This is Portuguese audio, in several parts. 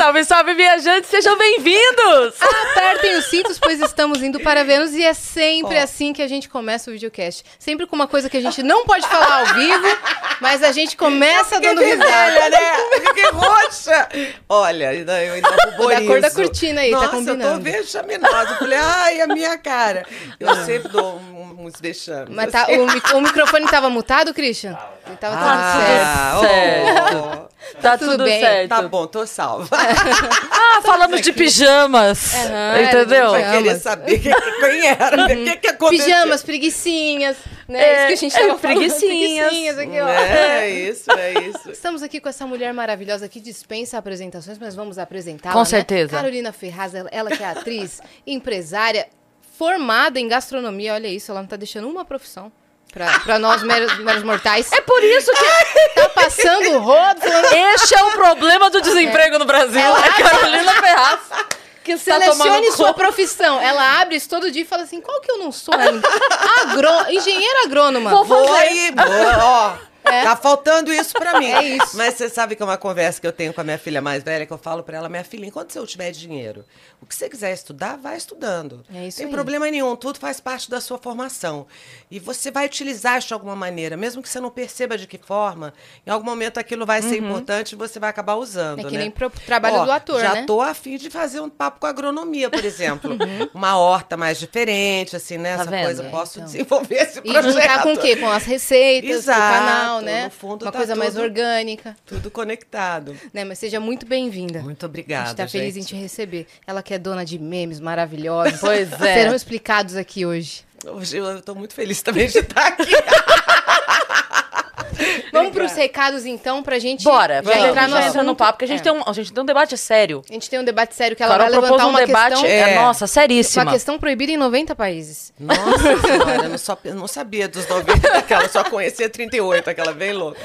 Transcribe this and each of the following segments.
Salve, salve, viajantes, sejam bem-vindos! Apertem os cintos, pois estamos indo para Vênus e é sempre assim que a gente começa o videocast. Sempre com uma coisa que a gente não pode falar ao vivo, mas a gente começa dando risada. né? Fiquei roxa. Olha, ainda- eu ainda ruborizo. Da cor da cortina aí, tá Nossa, combinando. eu tô vexaminosa. Eu falei, ai, a minha cara. Eu sempre dou um- uns vexames. Mas tá, o, mi- o microfone tava mutado, Christian? Ele tava tudo certo. Ah, certo. oh, Tá tudo tudo, bem. certo. tá bom, tô salva. Ah, falamos de pijamas. Aham, entendeu? Vai Pijamas. querer saber quem, quem era, o que, que aconteceu. Pijamas, preguiçinhas, né? É, isso que a gente é, tava falando. preguicinhas. Preguicinhas aqui, ó. É isso, é isso. Estamos aqui com essa mulher maravilhosa que dispensa apresentações, mas vamos apresentá-la. Com né? certeza. Carolina Ferraz, ela, ela que é atriz, empresária, formada em gastronomia. Olha isso, ela não tá deixando uma profissão pra, pra nós meros, meros mortais. É por isso que Tá passando o rodo, este é o problema do desemprego no Brasil. Ela- É Carolina Ferraz. Que está selecione sua profissão. Ela abre isso todo dia e fala assim, qual que eu não sou? Agro... Engenheira agrônoma. Vou fazer. aí, boa, ó. É. Tá faltando isso pra mim. É isso. Mas você sabe que é uma conversa que eu tenho com a minha filha mais velha, que eu falo pra ela, minha filha, enquanto eu tiver dinheiro, o que você quiser estudar, vai estudando. É isso Tem aí. problema nenhum, tudo faz parte da sua formação. E você vai utilizar isso de alguma maneira, mesmo que você não perceba de que forma, em algum momento aquilo vai ser importante e você vai acabar usando. É que né? nem pro trabalho Ó, do ator, já né? tô a fim de fazer um papo com agronomia, por exemplo. Uma horta mais diferente, assim, né? Tá Essa vendo? coisa, É, posso então. desenvolver esse E projeto. juntar com o quê? Com as receitas Exato, do canal, né? no fundo Uma tá coisa mais tudo- orgânica. Tudo conectado. Né? Mas seja muito bem-vinda. Muito A obrigada, gente tá feliz em gente. te receber. Ela que é dona de memes maravilhosos. Pois é. Serão explicados aqui hoje. Hoje eu tô muito feliz também de estar aqui. Vamos pros recados, então, pra gente Bora, já vamos, entrar no já entra no papo, porque a gente, É. tem um, a gente tem um debate sério. A gente tem um debate sério que ela Carol vai propôs levantar um uma debate, questão... é, nossa, Uma seríssima. questão proibida em 90 países. Nossa senhora, eu não, só, eu não sabia dos 90 daquela, só conhecia 38, aquela bem louca.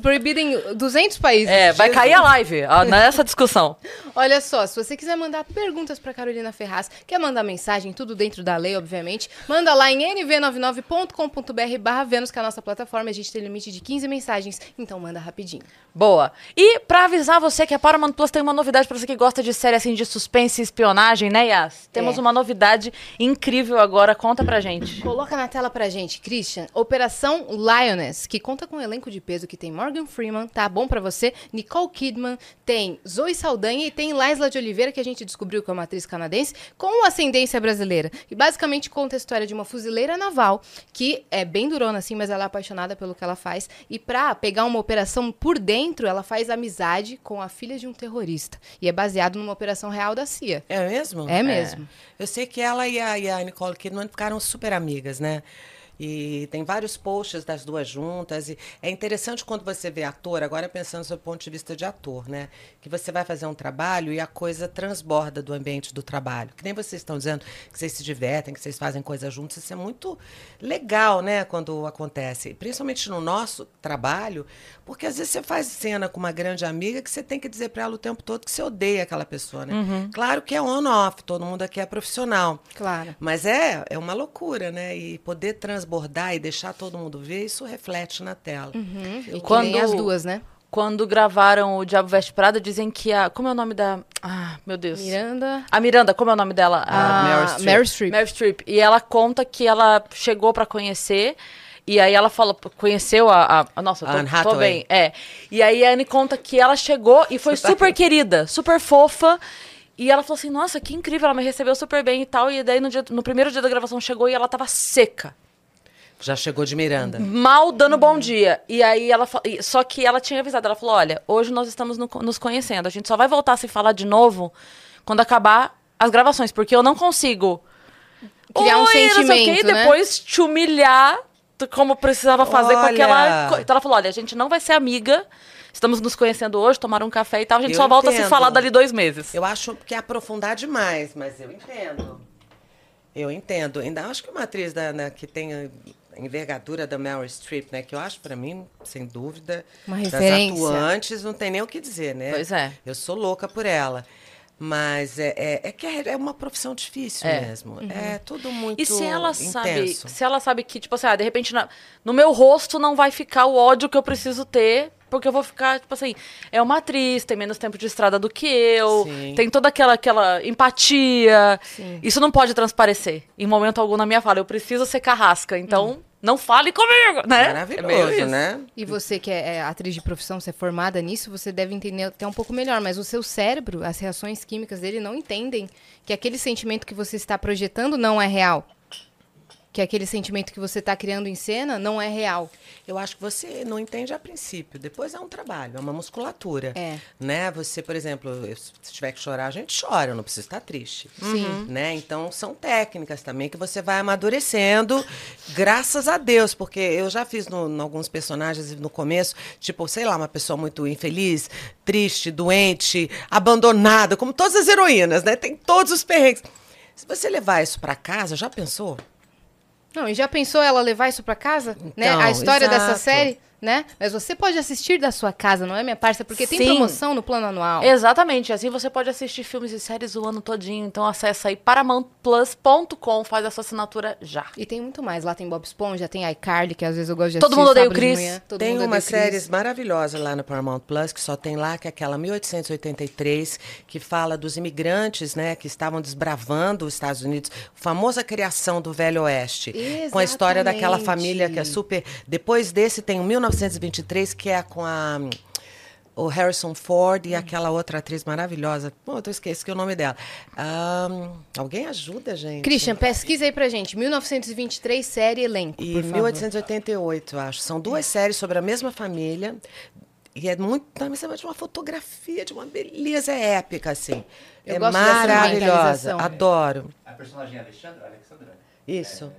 Proibida em 200 países. É, vai Jesus. cair a live ó, nessa discussão. Olha só, se você quiser mandar perguntas pra Carolina Ferraz, quer mandar mensagem, tudo dentro da lei, obviamente, manda lá em nv99.com.br barra Vênus, que é a nossa plataforma. A gente tem limite de 15 mensagens, então manda rapidinho. Boa. E pra avisar você que a Paramount Plus tem uma novidade pra você que gosta de série assim de suspense e espionagem, né, Yas? Temos É. uma novidade incrível agora, conta pra gente. Coloca na tela pra gente, Christian, Operação Lioness, que conta com um elenco de peso que tem Morgan Freeman, tá bom pra você? Nicole Kidman, tem Zoe Saldanha e tem Laisla de Oliveira, que a gente descobriu que é uma atriz canadense, com ascendência brasileira. E basicamente conta a história de uma fuzileira naval, que é bem durona assim, mas ela é apaixonada pelo que ela faz. E pra pegar uma operação por dentro, ela faz amizade com a filha de um terrorista. E é baseado numa operação real da CIA. É mesmo? É mesmo. Eu sei que ela e a, e a Nicole Kidman ficaram super amigas, né? E tem vários posts das duas juntas. E é interessante quando você vê ator, agora pensando do ponto de vista de ator, né? Que você vai fazer um trabalho e a coisa transborda do ambiente do trabalho. Que nem vocês estão dizendo que vocês se divertem, que vocês fazem coisas juntos. Isso é muito legal, né? Quando acontece. Principalmente no nosso trabalho, porque às vezes você faz cena com uma grande amiga que você tem que dizer para ela o tempo todo que você odeia aquela pessoa, né? Claro que é on-off, todo mundo aqui é profissional. Claro. Mas é, é uma loucura, né? E poder transbordar e deixar todo mundo ver, isso reflete na tela. Uhum. E Quando- as duas, né? Quando gravaram o Diabo Veste Prada, dizem que a. Como é o nome da. Ah, meu Deus. Miranda. A Miranda, como é o nome dela? Ah, A Meryl Streep. Meryl Streep. Meryl Streep. E ela conta que ela chegou pra conhecer. E aí ela falou, conheceu a. a- a- nossa, eu tô, Anne tô Hathaway. bem. É. E aí a Anne conta que ela chegou e foi super querida, super fofa. E ela falou assim: nossa, que incrível, ela me recebeu super bem e tal. E daí no, dia- no primeiro dia da gravação chegou e ela tava seca. Já chegou de Miranda. Mal dando bom dia. E aí ela Só que ela tinha avisado, ela falou: olha, hoje nós estamos no- nos conhecendo. A gente só vai voltar a se falar de novo quando acabar as gravações, porque eu não consigo Criar um quê, sentimento, e né? depois te humilhar como precisava fazer com Olha. aquela. co- Então ela falou: olha, a gente não vai ser amiga. Estamos nos conhecendo hoje, tomaram um café e tal. A gente Eu só volta a se entendo. falar dali dois meses. Eu acho que é aprofundar demais, mas eu entendo. Eu entendo. Ainda acho que uma atriz da, né, que tem envergadura da Meryl Streep, né? Que eu acho, pra mim, sem dúvida, Uma das referência. atuantes, não tem nem o que dizer, né? Pois é. Eu sou louca por ela. Mas é, é, é que é, é uma profissão difícil É. mesmo. É tudo muito E se ela sabe, intenso. se ela sabe que, tipo assim, ah, de repente na- no meu rosto não vai ficar o ódio que eu preciso ter, porque eu vou ficar, tipo assim, é uma atriz, tem menos tempo de estrada do que eu, Sim. tem toda aquela, aquela empatia. Sim. Isso não pode transparecer em momento algum na minha fala. Eu preciso ser carrasca, então não fale comigo, né? É meio Maravilhoso, isso. né? E você que é, é atriz de profissão, você é formada nisso, você deve entender até um pouco melhor. Mas o seu cérebro, as reações químicas dele não entendem que aquele sentimento que você está projetando não é real. Que aquele sentimento que você está criando em cena não é real. Eu acho que você não entende a princípio. Depois é um trabalho, é uma musculatura. É. Né? Você, por exemplo, se tiver que chorar, a gente chora, eu não preciso estar triste. Sim. Né? Então, são técnicas também que você vai amadurecendo, graças a Deus, porque eu já fiz no, em alguns personagens no começo, tipo, sei lá, uma pessoa muito infeliz, triste, doente, abandonada, como todas as heroínas, né? Tem todos os perrengues. Se você levar isso para casa, já pensou? Não, e já pensou ela levar isso pra casa? né? Então, A história dessa exato. série, né? Mas você pode assistir da sua casa, não é, minha parça? Porque tem Sim. promoção no plano anual. Exatamente, assim você pode assistir filmes e séries o ano todinho. Então acessa aí paramountplus.com, faz a sua assinatura já. E tem muito mais. Lá tem Bob Esponja, tem iCarly, que às vezes eu gosto de Todo assistir mundo odeia o Chris. manhã. Todo tem mundo umas odeia o Chris. séries maravilhosas lá no Paramount Plus, que só tem lá, que é aquela 1883, que fala dos imigrantes, né, que estavam desbravando os Estados Unidos, a famosa criação do Velho Oeste, com a história daquela Exatamente. família que é super... Depois desse tem o 1923, que é com a... O Harrison Ford e aquela outra atriz maravilhosa. Pô, eu esqueci que é o nome dela. Ahn, alguém ajuda, gente? Christian, pesquisa aí pra gente. 1923, série elenco, E por favor. 1888, eu acho. São duas séries sobre a mesma família. E é muito. Também você vai de uma fotografia, de uma beleza épica, assim. Eu é maravilhosa. Adoro. A personagem Alexandra, Alexandra. Isso.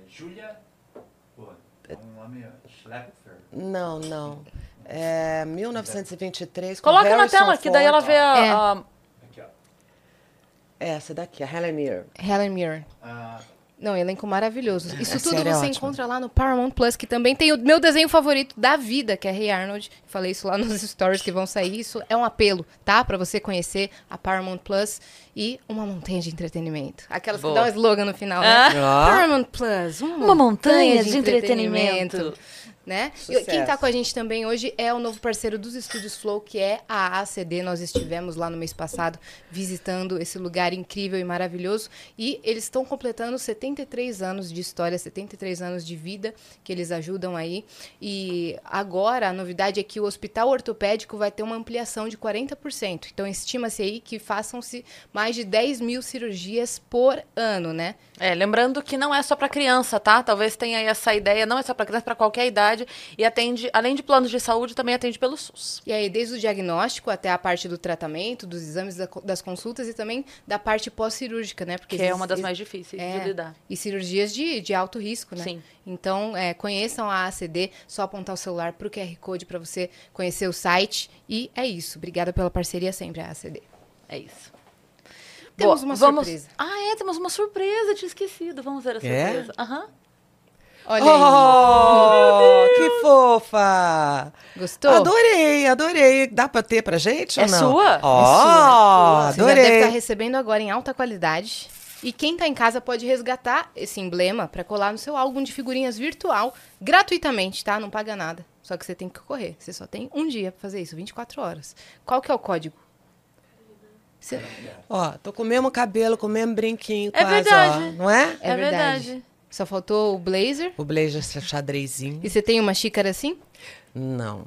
É, é um nome Schlepfer. Não, não. É 1923. com Coloca na Harrison tela, que daí ela Ford. vê a. É. a- Aqui, ó. Essa daqui, a Helen Mirren. Helen Mirren. Ah, Não, elenco maravilhoso. Isso A tudo é você ótima. encontra lá no Paramount Plus, que também tem o meu desenho favorito da vida, que é Hey Arnold. Falei isso lá nos stories que vão sair. Isso é um apelo, tá? Pra você conhecer a Paramount Plus e uma montanha de entretenimento. Aquelas Boa. que dá um slogan no final, né? Ah. Paramount Plus, uma, Uma montanha de entretenimento. Né? E Sucesso. quem tá com a gente também hoje é o novo parceiro dos Estúdios Flow, que é a ACD. Nós estivemos lá no mês passado visitando esse lugar incrível e maravilhoso. E eles estão completando 73 anos de história, 73 anos de vida que eles ajudam aí. E agora a novidade é que o hospital ortopédico vai ter uma ampliação de 40%. Então estima-se aí que façam-se mais de 10 mil cirurgias por ano, né? É, lembrando que não é só pra criança, tá? Talvez tenha aí essa ideia, não é só pra criança, pra qualquer idade. E atende, além de planos de saúde, também atende pelo SUS. E aí, desde o diagnóstico até a parte do tratamento, dos exames da- das consultas e também da parte pós-cirúrgica, né? Porque Que é uma das mais difíceis é, de lidar. E cirurgias de, de alto risco, né? Sim. Então, é, conheçam a ACD, só apontar o celular pro QR Code para você conhecer o site. E é isso. Obrigada pela parceria sempre, a ACD. É isso. Temos Boa, uma vamos... surpresa. Ah, é, temos uma surpresa, tinha esquecido. Vamos ver a É? surpresa. Aham. Olha aí. Oh, que fofa! Gostou? Adorei, adorei. Dá pra ter pra gente É ou não? sua? Ó, É sua. Você já deve adorei. estar recebendo agora em alta qualidade. E quem tá em casa pode resgatar esse emblema para colar no seu álbum de figurinhas virtual gratuitamente, tá? Não paga nada. Só que você tem que correr. Você só tem um dia para fazer isso, 24 horas. Qual que é o código? Você- Ó, tô com o mesmo cabelo, com o mesmo brinquinho É quase, verdade. ó. Não é? É, É verdade. verdade. Só faltou o blazer. O blazer xadrezinho. E você tem uma xícara assim? Não.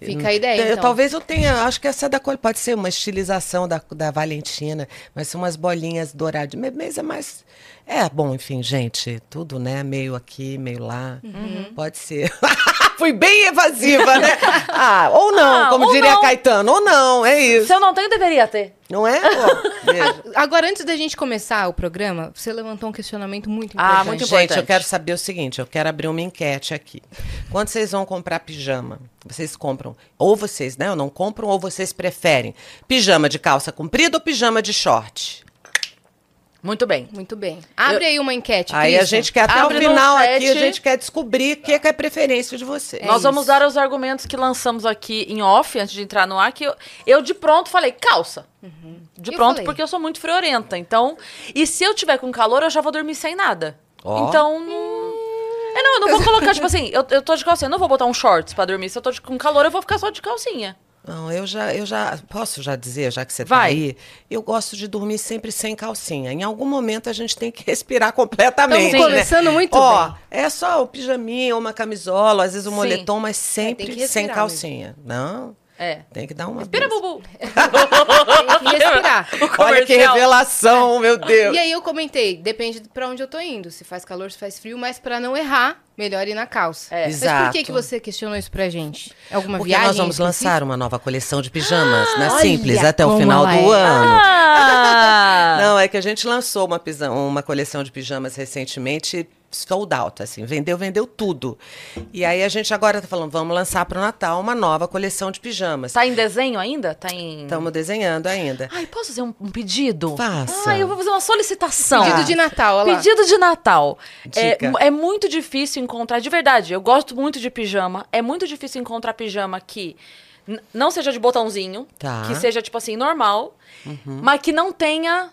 Fica a ideia, Eu- então. Talvez eu tenha, acho que essa é da cor pode ser uma estilização da, da Valentina, mas são umas bolinhas douradas. Mas é mais. É, bom, enfim, gente, tudo, né? Meio aqui, meio lá. Uhum. Pode ser. Fui bem evasiva, né? Ah, ou não, Ah, como ou diria não. Caetano, ou não, é isso. Se eu não tenho, deveria ter. Não é? Pô. Agora, antes da gente começar o programa, você levantou um questionamento muito Ah, importante. muito Gente, eu importante. quero saber o seguinte, eu quero abrir uma enquete aqui. Quando vocês vão comprar pijama, vocês compram, ou vocês, né, ou não compram, ou vocês preferem pijama de calça comprida ou pijama de short? Muito bem. Muito bem. Abre aí uma enquete, Aí a Christian. gente quer, até o Abre no final aqui, a gente quer descobrir o que é, que é preferência de vocês. Nós vamos dar os argumentos que lançamos aqui em off, antes de entrar no ar, que eu, eu de pronto falei, calça. De Eu pronto, falei. porque eu sou muito friorenta. Então, e se eu tiver com calor, eu já vou dormir sem nada. Ó. Então, não... É, não, eu não vou colocar, tipo assim, eu, eu tô de calcinha, eu não vou botar um shorts pra dormir. Se eu tô de- com calor, eu vou ficar só de calcinha. Não, eu já, eu já posso já dizer, já que você Vai. tá aí, eu gosto de dormir sempre sem calcinha. Em algum momento a gente tem que respirar completamente. Estamos começando né? muito Ó, bem. é só o pijaminha, uma camisola, às vezes um Sim. moletom, mas É, sempre respirar sem calcinha. Não, É. tem que dar uma. Respira. Bubu. Tem que respirar. Olha que revelação, meu Deus. E aí eu comentei, depende pra onde eu tô indo. Se faz calor, se faz frio, mas pra não errar, melhor ir na calça. É. Mas por que, Exato. que você questionou isso pra gente? Alguma Porque viagem? nós vamos lançar uma nova coleção de pijamas na olha Simples até o final do é. ano. Ah! Não, é que a gente lançou uma, uma coleção de pijamas recentemente, sold out, assim, vendeu, vendeu tudo. E aí a gente agora tá falando, vamos lançar para o Natal uma nova coleção de pijamas. Tá em desenho ainda? Tá em... Estamos desenhando ainda. Ai, posso fazer um, um pedido? Faça. Ai, eu vou fazer uma solicitação. Pedido de Natal, olha lá. Pedido de Natal. É, Dica. é muito difícil encontrar, de verdade, eu gosto muito de pijama. É muito difícil encontrar pijama que não seja de botãozinho, Tá. que seja, tipo assim, normal, mas que não tenha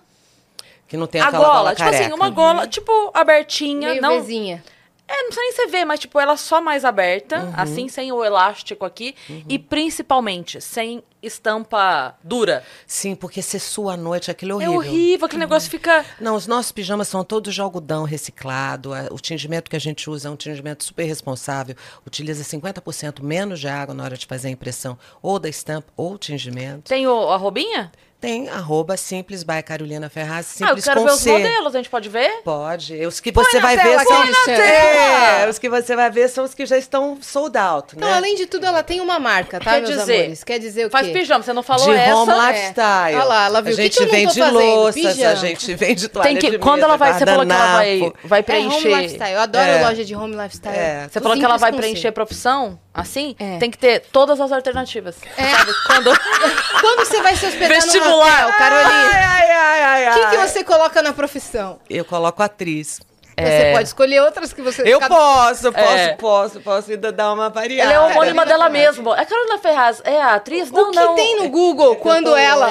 Que não tem a aquela gola. gola tipo careca. assim, uma gola, tipo, abertinha. Meio não, Vzinha. é, não precisa nem você ver, mas tipo, ela só mais aberta, Uhum. assim, sem o elástico aqui. E principalmente, sem estampa dura. Sim, porque você sua à noite, aquilo é É horrível. horrível, aquele negócio fica. Não, os nossos pijamas são todos de algodão reciclado. O tingimento que a gente usa é um tingimento super responsável. Utiliza 50% menos de água na hora de fazer a impressão ou da estampa ou tingimento. Tem o, a robinha? Tem arroba simples by Carolina Ferraz, ah, eu simples quero com ver os C. modelos, a gente pode ver? Pode. Os que você na vai tela, ver são. É, os que você vai ver são os que já estão sold out, Então, né? além de tudo, ela tem uma marca, tá, Quer meus dizer, amores? Quer dizer o Faz quê? pijama, você não falou de essa. home é. lifestyle. Olha lá, ela viu. A O que gente que tô vende louças, a Pijama. gente vende toalha Tem que, de quando mesa, ela vai, você falou que ela vai, vai É preencher. home lifestyle. Eu adoro É. loja de home lifestyle. É. Você falou que ela vai Simples preencher profissão, assim? É. Tem que ter todas as alternativas. É. Sabe? Quando... Quando você vai se hospedar Vestibular. no hotel, Carolina, Ai, ai, ai, ai, o que, que você coloca na profissão? Eu coloco atriz. Você pode escolher outras que você... Eu cada- posso, posso, É. posso, posso ainda dar uma variada. Ela é homônima Carolina dela Ferraz. mesma. A Carolina Ferraz é a atriz? Não, o que não. tem no Google quando ela...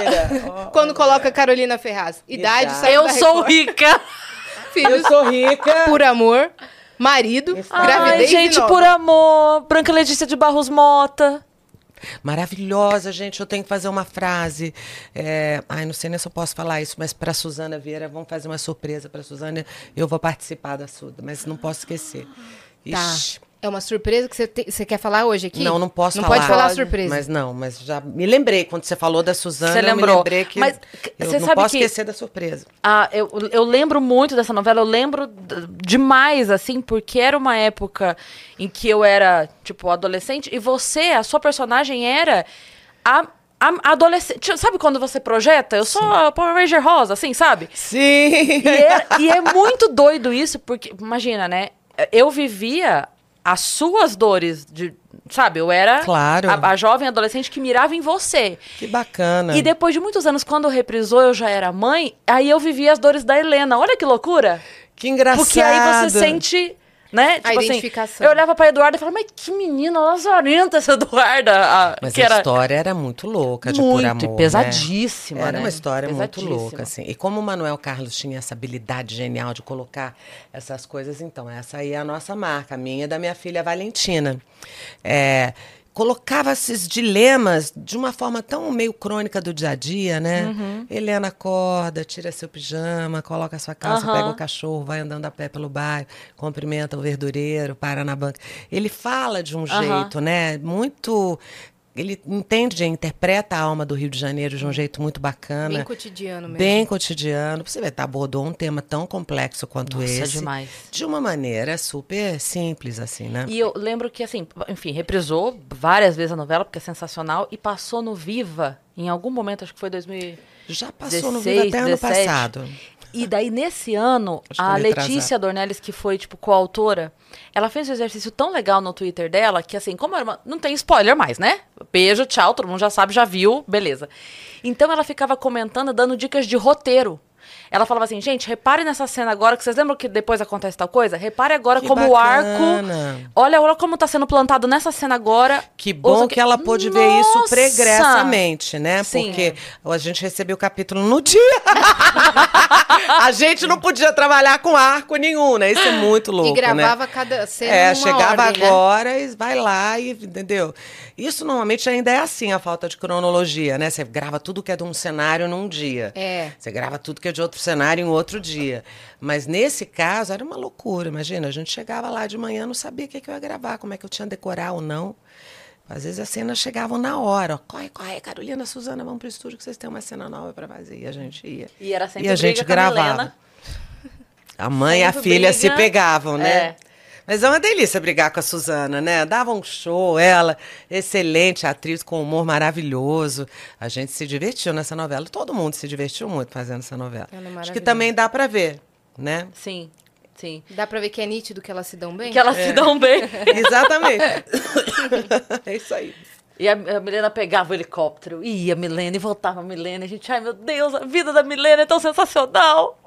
quando coloca Carolina Ferraz? Idade, Idade. Eu sou rica. filhos, Eu sou rica. por amor, marido, Ai, gravidez gente, e nova. por amor. Branca Letícia de Barros Mota. Maravilhosa, gente. Eu tenho que fazer uma frase. É, Ai, não sei nem se eu posso falar isso, mas para Suzana Vieira, vamos fazer uma surpresa para Suzana. Eu vou participar da Suda, mas não posso esquecer. Tá. É uma surpresa que você, te- você quer falar hoje aqui? Não, não posso não falar. pode falar Pode, surpresa. Mas não, mas já me lembrei. Quando você falou da Suzana, Você eu me lembrou. lembrei que Mas, eu você não sabe posso que- esquecer da surpresa. Ah, eu, eu lembro muito dessa novela, eu lembro demais, assim, porque era uma época em que eu era, tipo, adolescente, e você, a sua personagem era a, a adolescente. Sabe quando você projeta? Eu sou a Power Ranger Rosa, assim, sabe? Sim! E é, e é muito doido isso, porque, imagina, né? Eu vivia as suas dores de. Sabe, eu era Claro. a, a jovem adolescente que mirava em você. Que bacana. E depois de muitos anos, quando reprisou, eu já era mãe, aí eu vivia as dores da Helena. Olha que loucura! Que engraçado. Porque aí você sente, né? Tipo assim, identificação. eu olhava pra Eduarda e falava, mas que menina lazarenta essa Eduarda. a- Mas que a era história era muito louca de muito por e amor. né? pesadíssima, Era né? uma história muito louca, assim. E como o Manuel Carlos tinha essa habilidade genial de colocar essas coisas, então, essa aí é a nossa marca, a minha e da minha filha Valentina. É, colocava esses dilemas de uma forma tão meio crônica do dia a dia, né? Uhum. Helena acorda, tira seu pijama, coloca sua calça, Aham. pega o cachorro, vai andando a pé pelo bairro, cumprimenta o verdureiro, para na banca. Ele fala de um Aham. jeito, né? Muito. Ele entende, interpreta a alma do Rio de Janeiro de um jeito muito bacana. Bem cotidiano mesmo. Bem cotidiano. Você vê, tá, abordou um tema tão complexo quanto Nossa, esse. demais. De uma maneira super simples, assim, né? E eu lembro que, assim, enfim, reprisou várias vezes a novela, porque é sensacional, e passou no Viva, em algum momento, acho que foi 2000. Já passou no 16, vídeo até ano 17. passado. E daí, nesse ano, a. Letícia Dornelles, que foi, tipo, coautora, ela fez um exercício tão legal no Twitter dela, que assim, como era uma... não tem spoiler mais, né? Beijo, tchau, todo mundo já sabe, já viu, beleza. Então ela ficava comentando, dando dicas de roteiro. Ela falava assim, gente, repare nessa cena agora, que vocês lembram que depois acontece tal coisa? Repare agora Que como o arco. bacana. Olha, olha como tá sendo plantado nessa cena agora. Que bom Ouça que ela pôde ver isso Nossa! pregressamente, né? Sim. Porque a gente recebeu o capítulo no dia. a gente não podia trabalhar com arco nenhum, né? Isso é muito louco, e né? gravava cada cena É, numa chegava ordem, né? agora e vai lá e entendeu? Isso normalmente ainda é assim a falta de cronologia, né? Você grava tudo que é de um cenário num dia. É. Você grava tudo que é de outro cenário em outro dia. Mas nesse caso era uma loucura, imagina, a gente chegava lá de manhã, não sabia o que, que eu ia gravar, como é que eu tinha decorar ou não. Às vezes as cenas chegavam na hora, ó, corre, corre, Carolina, Suzana, vamos pro estúdio que vocês têm uma cena nova para fazer. E a gente ia. E era sempre E a gente gravava. A mãe e a filha briga. se pegavam, né? É. Mas é uma delícia brigar com a Suzana, né? Dava um show, ela, excelente atriz com humor maravilhoso. A gente se divertiu nessa novela. Todo mundo se divertiu muito fazendo essa novela. Ela é Acho que também dá pra ver, né? Sim, sim. Dá pra ver que é nítido que elas se dão bem? Que elas se dão bem. Exatamente. é isso aí. E a, a Milena pegava o helicóptero, ia a Milena e voltava a Milena. A gente, ai meu Deus, a vida da Milena é tão sensacional.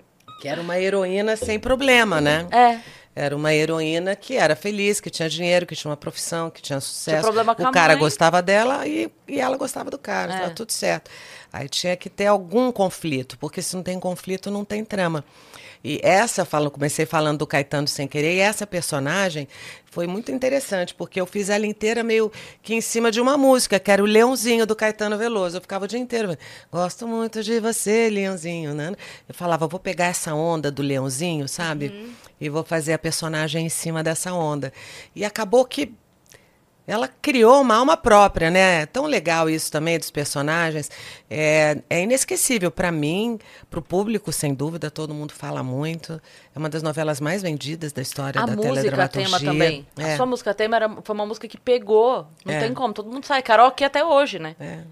Que era uma heroína sem problema, né? É. Era uma heroína que era feliz, que tinha dinheiro, que tinha uma profissão, que tinha sucesso. problema com o cara mãe. gostava dela e, e ela gostava do cara, É. tudo certo. Aí tinha que ter algum conflito, porque se não tem conflito, não tem trama. E essa, falo, comecei falando do Caetano sem querer, e essa personagem foi muito interessante, porque eu fiz ela inteira meio que em cima de uma música, que era o Leãozinho do Caetano Veloso. Eu ficava o dia inteiro, gosto muito de você, Leãozinho, né? Eu falava, vou pegar essa onda do Leãozinho, sabe? E vou fazer a personagem em cima dessa onda. E acabou que ela criou uma alma própria, né? É tão legal isso também dos personagens. É, é inesquecível para mim, para o público, sem dúvida, todo mundo fala muito. É uma das novelas mais vendidas da história A da música teledramaturgia. tema também. É, A sua música tema era, foi uma música que pegou. Não É. tem como. Todo mundo sabe. Karaokê até hoje, né? é,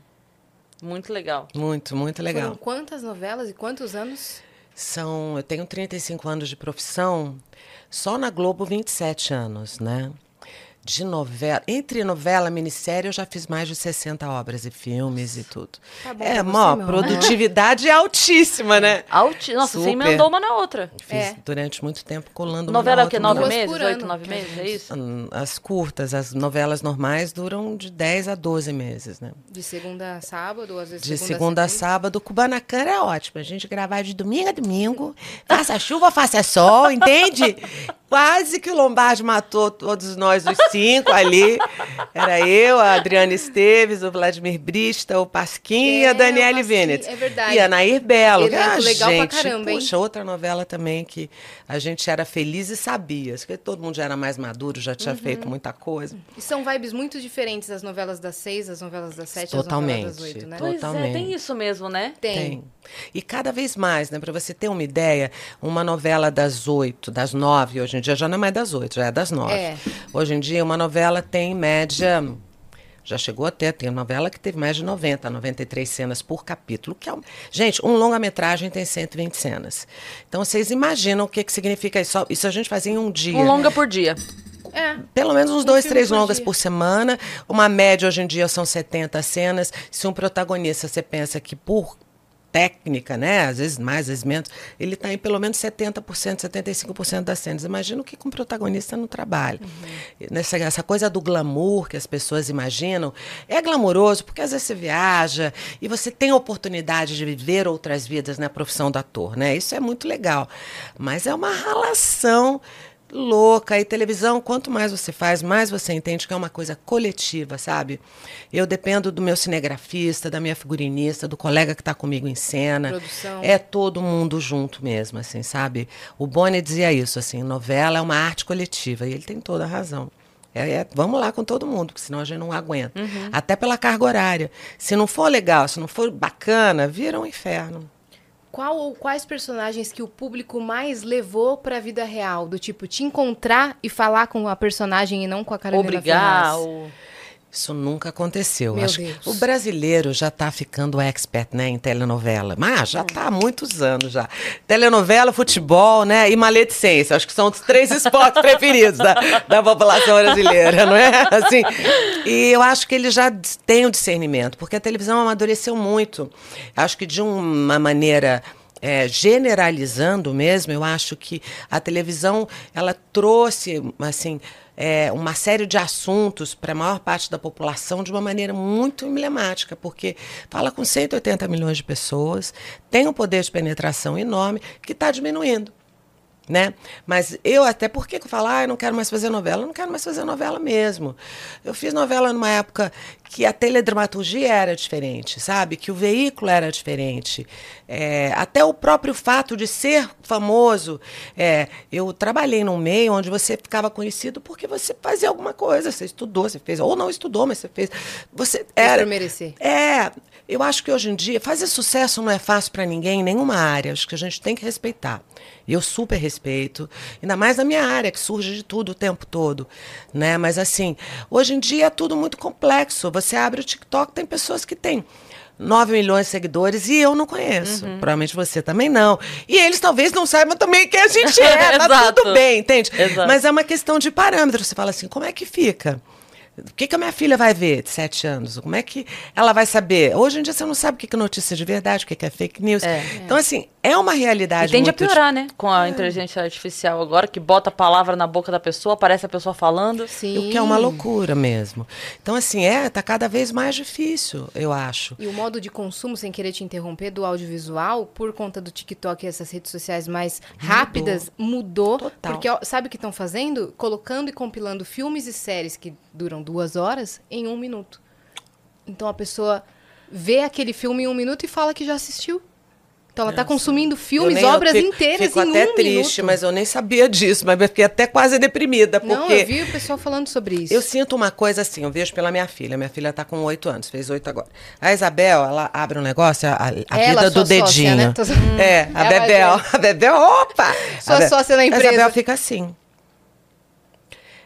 Muito legal. muito, muito legal. Foram quantas novelas e quantos anos? São, eu tenho 35 anos de profissão, só na Globo 27 anos, né? De novela, entre novela e minissérie eu já fiz mais de 60 obras e filmes e tudo. Tá bom é, você, mó, produtividade é altíssima, né? Alti... Nossa, você Super. emendou uma na outra. Fiz É. durante muito tempo colando uma Novela na é o quê? Nove meses? por Oito, ano. nove meses? É isso? Hum, As curtas, as novelas normais duram de 10 a 12 meses, né? De segunda a sábado, às vezes De segunda, segunda a sábado, Kubanacan é ótimo. A gente gravar de domingo a domingo, faça chuva, faça sol, entende? Quase que o Lombardi matou todos nós, os cinco ali. Era eu, a Adriana Esteves, o Vladimir Brista, o Pasquim e É, a Daniele Venet. é verdade. E a Nair Belo. Elenco Ah, legal pra gente, caramba, hein? Puxa, outra novela também que a gente era feliz e sabia. Porque todo mundo já era mais maduro, já Uhum. tinha feito muita coisa. E são vibes muito diferentes as novelas das seis, as novelas das sete, as Totalmente. novelas das oito, né? Pois é, Totalmente. tem isso mesmo, né? Tem. E cada vez mais, né? Para você ter uma ideia, uma novela das oito, das nove, hoje em dia já não é mais das oito, já é das nove. É. Hoje em dia, uma novela tem em média. Já chegou até, tem novela que teve mais de 90, 93 cenas por capítulo. Que é um... Gente, um longa-metragem tem 120 cenas. Então, vocês imaginam o que, que significa isso? Isso a gente fazia em um dia. Um longa por dia. É. Pelo menos uns Um dois, três por longas dia. por semana. Uma média hoje em dia são 70 cenas. Se um protagonista, você pensa que por técnica, né? Às vezes mais, às vezes menos, ele está em pelo menos 70%, 75% das cenas. Imagina o que um protagonista não trabalha. Uhum. Nessa, essa coisa do glamour que as pessoas imaginam, é glamouroso porque às vezes você viaja e você tem a oportunidade de viver outras vidas na profissão do ator, né? Isso é muito legal. Mas é uma relação louca. E televisão, quanto mais você faz, mais você entende que é uma coisa coletiva, sabe? Eu dependo do meu cinegrafista, da minha figurinista, do colega que está comigo em cena. Produção. É todo mundo junto mesmo, assim, sabe? O Boni dizia isso, assim, novela é uma arte coletiva, e ele tem toda a razão. É, é, vamos lá com todo mundo, porque senão a gente não aguenta. Até pela carga horária. Se não for legal, se não for bacana, vira um inferno. Qual ou quais personagens que o público mais levou pra vida real? Do tipo, te encontrar e falar com a personagem e não com a Carolina Obrigar. Ferraz? Ou... Isso nunca aconteceu. Meu Acho Deus. o brasileiro já está ficando expert, né, em telenovela. Mas já está há muitos anos já. Telenovela, futebol, né, e maledicência. Acho que são os três esportes preferidos da, da população brasileira, não é? Assim, e eu acho que ele já tem o discernimento, porque a televisão amadureceu muito. Acho que de uma maneira é, generalizando mesmo, eu acho que a televisão ela trouxe assim é, uma série de assuntos para a maior parte da população de uma maneira muito emblemática, porque fala com 180 milhões de pessoas, tem um poder de penetração enorme que está diminuindo né? Mas eu até por que eu falo, ah, eu não quero mais fazer novela, eu não quero mais fazer novela mesmo. Eu fiz novela numa época que a teledramaturgia era diferente, sabe? Que o veículo era diferente. É, até o próprio fato de ser famoso. É, eu trabalhei num meio onde você ficava conhecido porque você fazia alguma coisa, você estudou, você fez, ou não estudou, mas você fez. Você era. Pra merecer. É, eu acho que hoje em dia fazer sucesso não é fácil para ninguém em nenhuma área. Acho que a gente tem que respeitar. E eu super respeito, ainda mais na minha área, que surge de tudo o tempo todo. Né? Mas assim, hoje em dia é tudo muito complexo. Você abre o TikTok, tem pessoas que têm 9 milhões de seguidores e eu não conheço. Uhum. Provavelmente você também não. E eles talvez não saibam também quem a gente é. tá tudo bem, entende? Exato. Mas é uma questão de parâmetro. Você fala assim, como é que fica? O que, que a minha filha vai ver de sete anos? Como é que ela vai saber? Hoje em dia você não sabe o que que é notícia de verdade, o que que é fake news. É. Então, assim, é uma realidade E tende a muito piorar, né? Com a inteligência artificial agora, que bota a palavra na boca da pessoa, aparece a pessoa falando. Sim. O que é uma loucura mesmo. Então, assim, é, tá cada vez mais difícil, eu acho. E o modo de consumo, sem querer te interromper, do audiovisual, por conta do TikTok e essas redes sociais mais rápidas, mudou. Total. Porque ó, sabe o que estão fazendo? Colocando e compilando filmes e séries que duram duas horas em um minuto. Então a pessoa vê aquele filme em um minuto e fala que já assistiu. Então ela está consumindo filmes, obras fico- inteiras Fico em até um triste, minuto. mas eu nem sabia disso, mas eu fiquei até quase deprimida, porque... Não, eu vi o pessoal falando sobre isso. Eu sinto uma coisa assim, eu vejo pela minha filha. Minha filha está com oito anos, fez oito agora. A Isabel, ela abre um negócio, a, a Ela, vida do sócia, dedinho. né? Tô- É, a Bebel. vai A Bebel, opa! Sua A Be- sócia na A empresa. Isabel fica assim.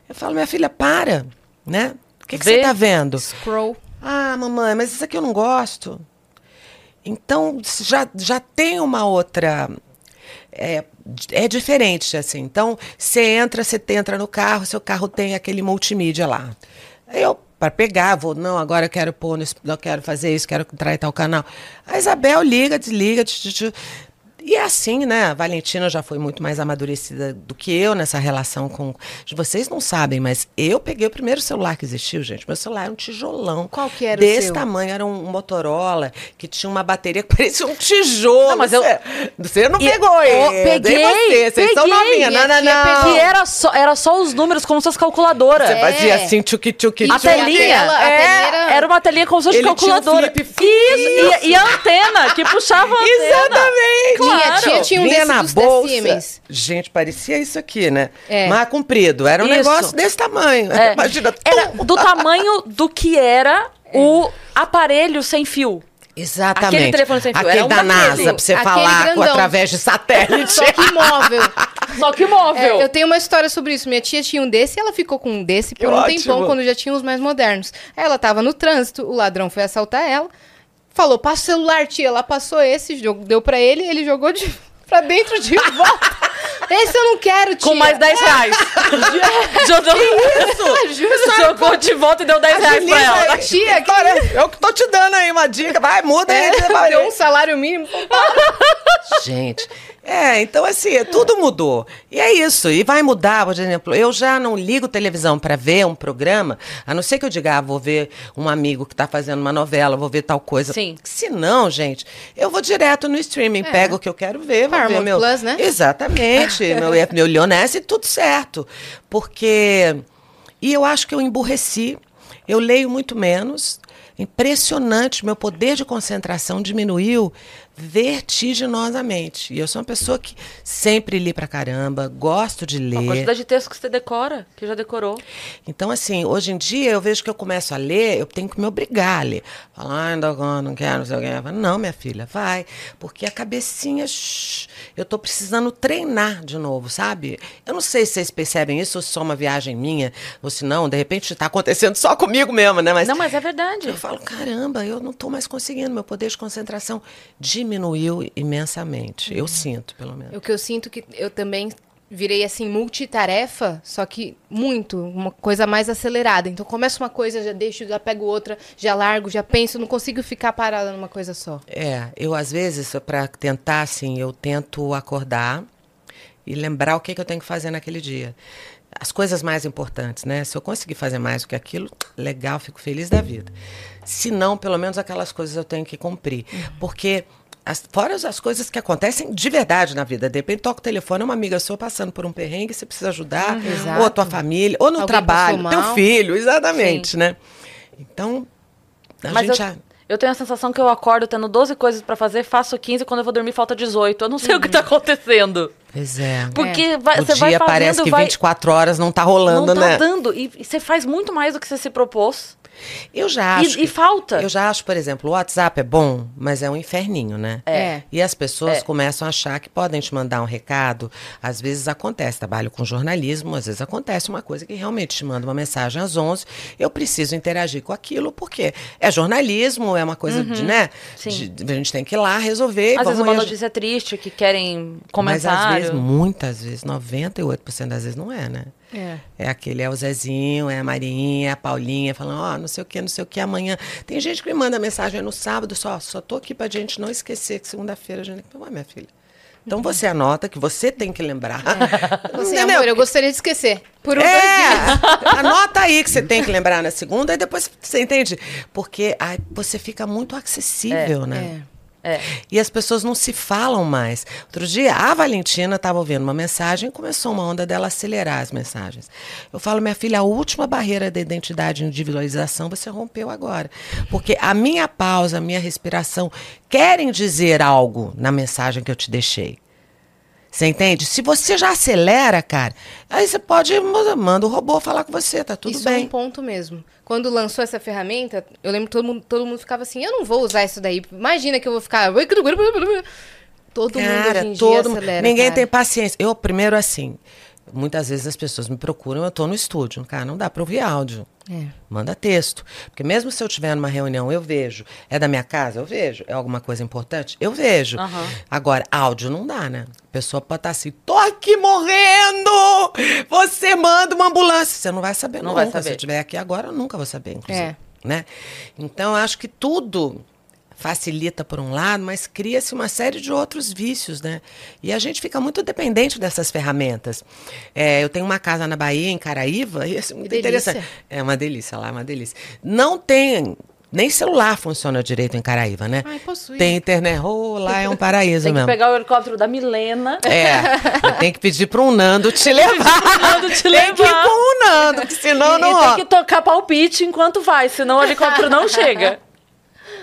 Eu falo, minha filha, para, né? O que, que você está vendo? Scroll. Ah, mamãe, mas isso aqui eu não gosto. Então, já, já tem uma outra. É, é diferente, assim. Então, você entra, você entra no carro, seu carro tem aquele multimídia lá. Eu, para pegar, vou, não, agora eu quero pôr, nesse, eu quero fazer isso, quero entrar em tal canal. A Isabel liga, desliga, tch, tch, tch. E é assim, né? A Valentina já foi muito mais amadurecida do que eu nessa relação com. Vocês não sabem, mas eu peguei o primeiro celular que existiu, gente. Meu celular era um tijolão. Qual que era o Desse seu? tamanho, era um Motorola, que tinha uma bateria que parecia um tijolo. Não, mas eu- Você, não E- pegou Ó, ele. peguei, Você, vocês são peguei. novinhas. Não, não, não. Que era só, era só os números, como se fosse calculadora. Você É. fazia assim, tchuki, tchuki, A tchuki. tinha telinha, a é, era- era... uma telinha como se fosse Ele tinha um flip, Isso, E, e a antena, que puxava a antena. Exatamente. Minha tia tinha um Vinha desse na dos da bolsa. Siemens. Gente, parecia isso aqui, né? É. Mas comprido. Era um Isso. negócio desse tamanho. É, Imagina. Era tum. do tamanho do que era o aparelho sem fio. Exatamente. Aquele telefone sem fio, Aquele era um da daquele. NASA, pra você Aquele falar grandão. através de satélite. Só que móvel. Só que móvel. É, eu tenho uma história sobre isso. Minha tia tinha um desse e ela ficou com um desse por Que um ótimo. tempão, quando já tinha os mais modernos. Aí ela tava no trânsito, o ladrão foi assaltar ela, falou, passa o celular, tia. Ela passou esse, deu pra ele, ele jogou de, pra dentro de volta. esse eu não quero, tia. Com mais 10 reais. Jogou, Jogou de volta e deu 10 reais pra ela. aí. Tia, que- eu que tô te dando aí uma dica. Vai, muda aí. você vai Deu um salário mínimo. Gente, é, então assim, tudo mudou. E é isso, e vai mudar, por exemplo, eu já não ligo televisão para ver um programa, a não ser que eu diga, ah, vou ver um amigo que tá fazendo uma novela, vou ver tal coisa. Sim. Se não, gente, eu vou direto no streaming, pego o que eu quero ver, vou ver Paramount meu... Plus, né? Exatamente, meu, meu Leonesse e tudo certo. Porque... E eu acho que eu emburreci, eu leio muito menos, impressionante, meu poder de concentração diminuiu vertiginosamente. E eu sou uma pessoa que sempre li pra caramba, gosto de A ler. quantidade de texto que você decora, que já decorou. Então, assim, hoje em dia eu vejo que eu começo a ler, eu tenho que me obrigar a ler. Falar, ah, não quero, não sei o que. Falo, Não, minha filha, vai. Porque a cabecinha, shh, eu tô precisando treinar de novo, sabe? Eu não sei se vocês percebem isso, ou se só uma viagem minha, ou se não, de repente tá acontecendo só comigo mesmo, né? Mas Não, mas é verdade. eu falo, caramba, eu não tô mais conseguindo, meu poder de concentração diminuiu imensamente. Eu sinto, pelo menos. O que eu sinto que eu também virei assim multitarefa, só que muito, uma coisa mais acelerada. Então começa uma coisa, já deixo, já pego outra, já largo, já penso, não consigo ficar parada numa coisa só. É, eu às vezes, para tentar, assim, eu tento acordar e lembrar o que, que eu tenho que fazer naquele dia. As coisas mais importantes, né? Se eu conseguir fazer mais do que aquilo, legal, fico feliz da vida. Se não, pelo menos aquelas coisas eu tenho que cumprir. Porque as, fora as coisas que acontecem de verdade na vida. De repente toca o telefone, é uma amiga sua passando por um perrengue, você precisa ajudar, Uhum. ou a tua família, ou no Alguém trabalho, teu filho, exatamente, né? Então, a Mas gente eu, já- eu tenho a sensação que eu acordo tendo 12 coisas pra fazer, faço 15 quando eu vou dormir falta 18. Eu não sei o que tá acontecendo. Pois é. Porque vai- o você vai dia fazendo, parece que vai... 24 horas não tá rolando, não tá né? dando. E, e você faz muito mais do que você se propôs. Eu já E- acho. e falta. Eu já acho, por exemplo, o WhatsApp é bom, mas é um inferninho, né? É. E as pessoas É. começam a achar que podem te mandar um recado. Às vezes acontece, trabalho com jornalismo, às vezes acontece uma coisa que realmente te manda uma mensagem às 11. Eu preciso interagir com aquilo, porque é jornalismo, é uma coisa de, né? Uhum. Sim. de- a gente tem que ir lá resolver. Às vezes uma notícia triste que querem Mas às vezes, muitas vezes, 98% das vezes não é, né? É. É aquele, é o Zezinho, é a Marinha, é a Paulinha, falando, ó, não sei o que, não sei o que, amanhã. Tem gente que me manda mensagem no sábado, só, só tô aqui pra gente não esquecer que segunda-feira a gente. Ué, minha filha. Então você anota que você tem que lembrar. Assim, Entendeu? amor, eu gostaria de esquecer. Por um dois dias. É, anota aí que você tem que lembrar na segunda e depois você entende. Porque aí você fica muito acessível, né? É. É. E as pessoas não se falam mais. Outro dia, a Valentina estava ouvindo uma mensagem e começou uma onda dela acelerar as mensagens. Eu falo, minha filha, a última barreira da identidade e individualização você rompeu agora. Porque a minha pausa, a minha respiração querem dizer algo na mensagem que eu te deixei. Você entende? Se você já acelera, cara, aí você pode manda o robô falar com você, tá tudo isso é bem. um ponto mesmo. Quando lançou essa ferramenta, eu lembro que todo mundo, todo mundo ficava assim, eu não vou usar isso daí. Imagina que eu vou ficar... Todo mundo hoje em dia todo mundo- acelera, Ninguém cara. tem paciência. Eu, primeiro, assim, muitas vezes as pessoas me procuram, eu tô no estúdio. Cara, não dá para ouvir áudio. É. Manda texto. Porque mesmo se eu estiver numa reunião, eu vejo. É da minha casa? Eu vejo. É alguma coisa importante? Eu vejo. Aham. Agora, áudio não dá, né? A pessoa pode estar assim, tô aqui morrendo! Você manda uma ambulância. Você não vai saber Não nunca. vai saber. Se eu estiver aqui agora, eu nunca vou saber, inclusive. É. Né? Então, eu acho que tudo facilita por um lado, mas cria-se uma série de outros vícios, né? E a gente fica muito dependente dessas ferramentas. É, eu tenho uma casa na Bahia, em Caraíva, e é muito delícia. interessante. É uma delícia lá, é uma delícia. Não tem. Nem celular funciona direito em Caraíva, né? Ai, posso ir. Tem internet. Oh, lá é um paraíso Tem que mesmo. pegar o helicóptero da Milena. É, tem que pedir para um Nando te levar. Nando te Tem que ir levar. com o Nando, porque senão e não. e tem que tocar palpite enquanto vai, senão o helicóptero não chega.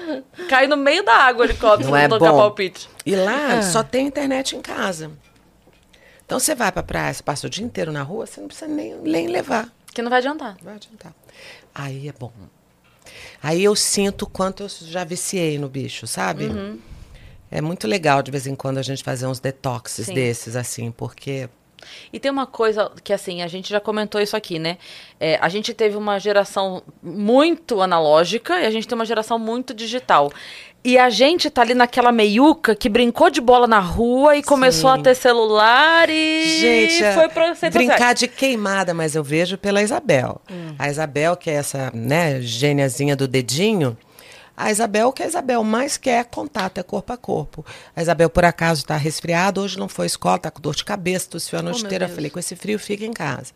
Cai no meio da água o helicóptero Não é tocar bom. palpite. E lá Ah. só tem internet em casa. Então você vai pra praia, você passa o dia inteiro na rua, você não precisa nem, nem levar. Que não vai adiantar. Não vai adiantar. Aí é bom. Aí eu sinto o quanto eu já viciei no bicho, sabe? Uhum. É muito legal de vez em quando a gente fazer uns detoxes Sim. desses, assim, porque. E tem uma coisa que, assim, a gente já comentou isso aqui, né? É, a gente teve uma geração muito analógica e a gente tem uma geração muito digital. E a gente tá ali naquela meiuca que brincou de bola na rua e começou Sim. a ter celular e Gente, é foi pra redes brincar de queimada, mas eu vejo pela Isabel. A Isabel, que é essa, né, gêniazinha do dedinho, a Isabel, que a Isabel mais quer é contato, é corpo a corpo. A Isabel, por acaso, está resfriada, hoje não foi escola, está com dor de cabeça, tossiu a noite Oh, inteira. Falei, com esse frio, fica em casa.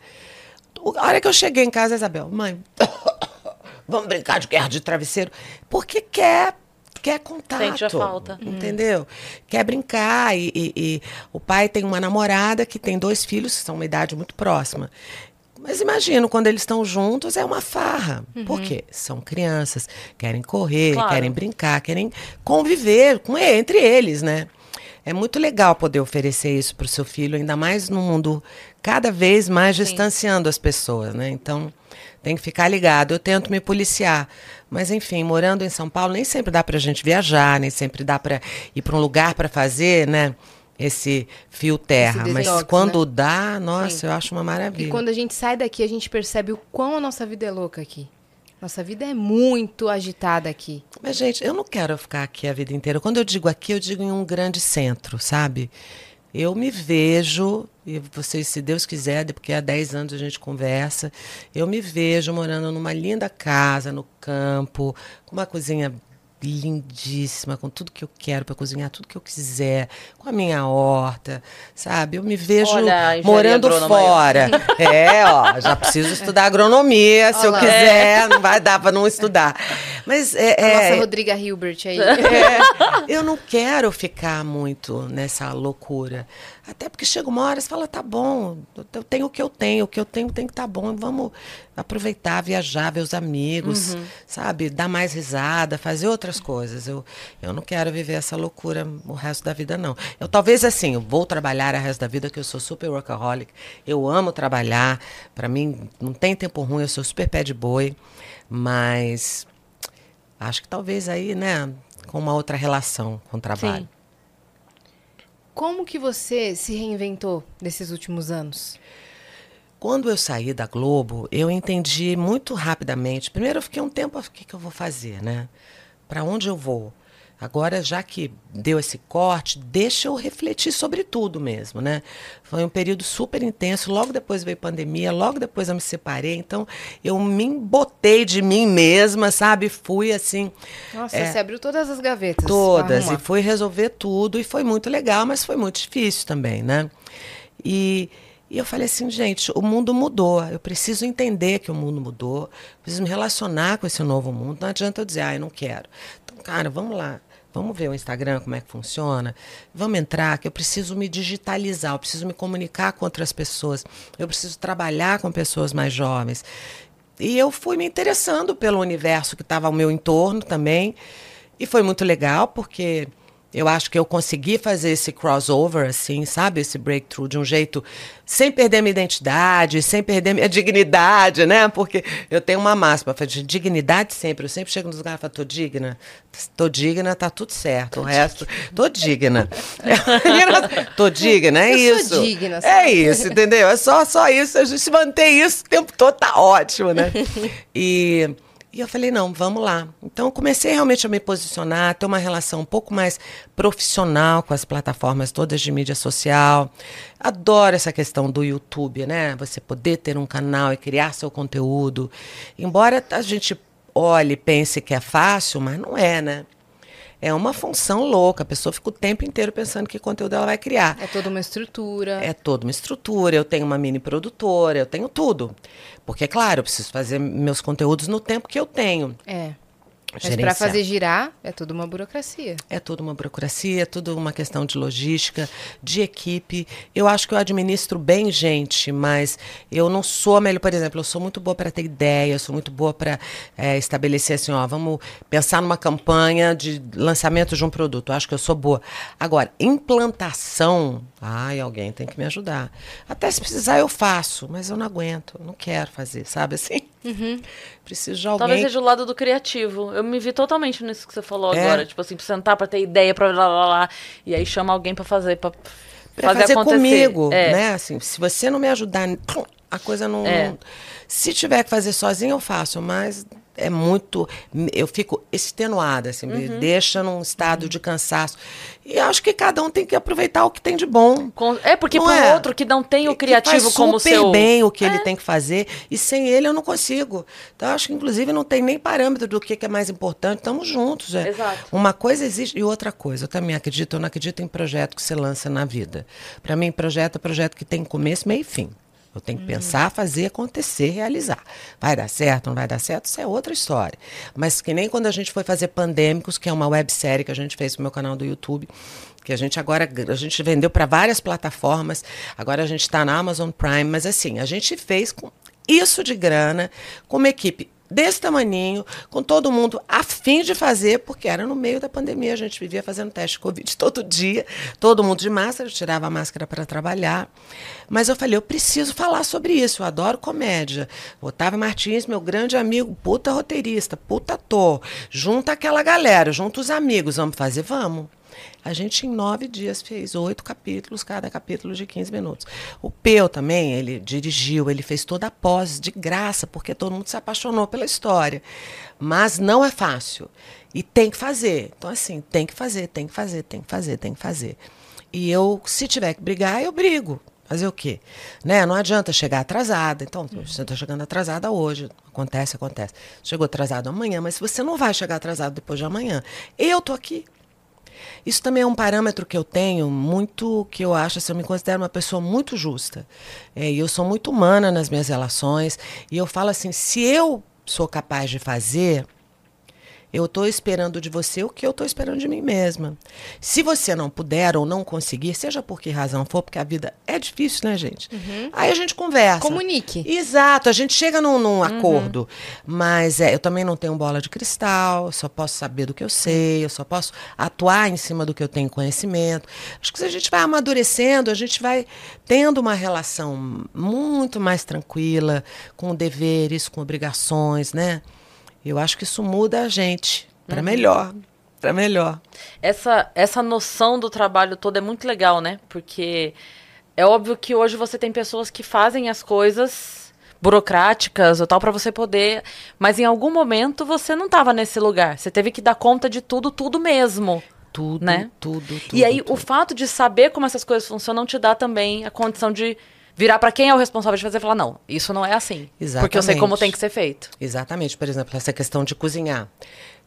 A hora que eu cheguei em casa, a Isabel, mãe, vamos brincar de guerra de travesseiro. Porque quer, quer contato. Sente a falta. Entendeu? Quer brincar. E, e- e o pai tem uma namorada que tem dois filhos, que são uma idade muito próxima. Mas imagino, quando eles estão juntos, é uma farra. Por quê? São crianças, querem correr, Claro. querem brincar, querem conviver com entre eles, né? É muito legal poder oferecer isso para o seu filho, ainda mais num mundo cada vez mais distanciando as pessoas, né? Então, tem que ficar ligado. Eu tento me policiar. Mas, enfim, morando em São Paulo, nem sempre dá para a gente viajar, nem sempre dá para ir para um lugar para fazer, né? Esse fio terra. Esse Mas quando dá, nossa, Sim. eu acho uma maravilha. E quando a gente sai daqui, a gente percebe o quão a nossa vida é louca aqui. Nossa vida é muito agitada aqui. Mas, gente, eu não quero ficar aqui a vida inteira. Quando eu digo aqui, eu digo em um grande centro, sabe? Eu me vejo, e vocês, se Deus quiser, porque há 10 anos a gente conversa, eu me vejo morando numa linda casa no campo, com uma cozinha lindíssima, com tudo que eu quero para cozinhar, tudo que eu quiser, com a minha horta, sabe? Eu me vejo Olha morando fora. É, ó, já preciso estudar agronomia, se eu Olá. quiser, não vai dar para não estudar. Mas é, é, nossa Rodriga Hilbert aí. é, eu não quero ficar muito nessa loucura. Até porque chega uma hora e fala, tá bom, eu tenho o que eu tenho, o que eu tenho tem que estar bom, vamos aproveitar, viajar, ver os amigos, sabe? Dar mais risada, fazer outras coisas. Eu, eu não quero viver essa loucura o resto da vida, não. Eu talvez assim, eu vou trabalhar o resto da vida, que eu sou super workaholic, eu amo trabalhar, para mim não tem tempo ruim, eu sou super pé de boi, mas acho que talvez aí, né, com uma outra relação com o trabalho. Sim. Como que você se reinventou nesses últimos anos? Quando eu saí da Globo, eu entendi muito rapidamente. Primeiro, eu fiquei um tempo, o que, que eu vou fazer, né? Para onde eu vou? Agora, já que deu esse corte, deixa eu refletir sobre tudo mesmo, né? Foi um período super intenso. Logo depois veio pandemia, logo depois eu me separei. Então, eu me embotei de mim mesma, sabe? Fui assim. Nossa, É. você abriu todas as gavetas. Todas. E fui resolver tudo. E foi muito legal, mas foi muito difícil também, né? E, e eu falei assim, gente, o mundo mudou. Eu preciso entender que o mundo mudou. Preciso me relacionar com esse novo mundo. Não adianta eu dizer, ah, eu não quero. Então, cara, vamos lá. Vamos ver o Instagram, como é que funciona. Vamos entrar, que eu preciso me digitalizar, eu preciso me comunicar com outras pessoas, eu preciso trabalhar com pessoas mais jovens. E eu fui me interessando pelo universo que estava ao meu entorno também. E foi muito legal, porque eu acho que eu consegui fazer esse crossover, assim, sabe? Esse breakthrough de um jeito sem perder minha identidade, sem perder minha dignidade, né? Porque eu tenho uma máxima, de dignidade sempre. Eu sempre chego nos lugares e falo, tô digna. Tô digna, tá tudo certo. O resto, tô digna. tô digna, é Eu sou isso. digna, É sabe? isso, entendeu? É só, só isso. A gente mantém isso o tempo todo, tá ótimo, né? E, e eu falei, não, vamos lá. Então eu comecei realmente a me posicionar, ter uma relação um pouco mais profissional com as plataformas todas de mídia social. Adoro essa questão do YouTube, né? Você poder ter um canal e criar seu conteúdo. Embora a gente olhe pense que é fácil, mas não é, né? É uma função louca. A pessoa fica o tempo inteiro pensando que conteúdo ela vai criar. É toda uma estrutura. É toda uma estrutura, eu tenho uma mini produtora, eu tenho tudo. Porque, claro, eu preciso fazer meus conteúdos no tempo que eu tenho. É. Mas para fazer girar, é toda uma burocracia. É tudo uma burocracia, é tudo uma questão de logística, de equipe. Eu acho que eu administro bem gente, mas eu não sou a melhor. Por exemplo, eu sou muito boa para ter ideia, eu sou muito boa para estabelecer assim, ó, vamos pensar numa campanha de lançamento de um produto. Eu acho que eu sou boa. Agora, implantação, ai, alguém tem que me ajudar. Até se precisar eu faço, mas eu não aguento, eu não quero fazer, sabe assim? Preciso de alguém. Talvez seja o lado do criativo. Eu me vi totalmente nisso que você falou É. agora. Tipo assim, pra sentar, pra ter ideia, pra lá, lá, lá. E aí chama alguém pra fazer, pra, Pra fazer, fazer, acontecer. comigo, É. né? Assim, se você não me ajudar, a coisa não, É. não- Se tiver que fazer sozinho, eu faço, mas é muito. Eu fico extenuada, assim, me Uhum. deixa num estado de cansaço. E acho que cada um tem que aproveitar o que tem de bom. É, porque pro é? outro que não tem o criativo faz como o super seu. bem o que É. ele tem que fazer e sem ele eu não consigo. Então eu acho que inclusive não tem nem parâmetro do que, que é mais importante. Estamos juntos. É. Exato. Uma coisa existe e outra coisa. Eu também acredito. Eu não acredito em projeto que você lança na vida. Para mim projeto é projeto que tem começo, meio e fim. Eu tenho que pensar, fazer acontecer, realizar. Vai dar certo, não vai dar certo, isso é outra história. Mas que nem quando a gente foi fazer Pandêmicos, que é uma websérie que a gente fez no meu canal do YouTube, que a gente agora a gente vendeu para várias plataformas, agora a gente está na Amazon Prime, mas assim, a gente fez com isso de grana, com uma equipe desse tamaninho, com todo mundo a fim de fazer, porque era no meio da pandemia, a gente vivia fazendo teste de Covid todo dia, todo mundo de máscara, eu tirava a máscara para trabalhar. Mas eu falei, eu preciso falar sobre isso, eu adoro comédia. Otávio Martins, meu grande amigo, puta roteirista, puta ator, junta aquela galera, junta os amigos, vamos fazer? Vamos. A gente, em nove dias, fez oito capítulos, cada capítulo de 15 minutos. O Peu também, ele dirigiu, ele fez toda a pós de graça, porque todo mundo se apaixonou pela história. Mas não é fácil. E tem que fazer. Então, assim, tem que fazer, tem que fazer, tem que fazer, tem que fazer. E eu, se tiver que brigar, eu brigo. Fazer o quê? Né? Não adianta chegar atrasada. Então, você está chegando atrasada hoje. Acontece, acontece. Chegou atrasado amanhã, mas você não vai chegar atrasado depois de amanhã. Eu tô aqui. Isso também é um parâmetro que eu tenho muito, que eu acho, assim, eu me considero uma pessoa muito justa. É, e eu sou muito humana nas minhas relações. E eu falo assim, se eu sou capaz de fazer, eu estou esperando de você o que eu estou esperando de mim mesma. Se você não puder ou não conseguir, seja por que razão for, porque a vida é difícil, né, gente? Aí a gente conversa. Comunique. Exato, a gente chega num, num acordo. Mas é, eu também não tenho bola de cristal, eu só posso saber do que eu sei, eu só posso atuar em cima do que eu tenho conhecimento. Acho que se a gente vai amadurecendo, a gente vai tendo uma relação muito mais tranquila, com deveres, com obrigações, né? Eu acho que isso muda a gente para melhor, para melhor. Essa, essa noção do trabalho todo é muito legal, né? Porque é óbvio que hoje você tem pessoas que fazem as coisas burocráticas ou tal para você poder, mas em algum momento você não estava nesse lugar. Você teve que dar conta de tudo, tudo mesmo. Tudo, Né? tudo, tudo. e aí o tudo. fato de saber como essas coisas funcionam te dá também a condição de virar para quem é o responsável de fazer e falar não, isso não é assim. Porque eu sei como Exatamente. tem que ser feito. Exatamente, por exemplo, essa questão de cozinhar.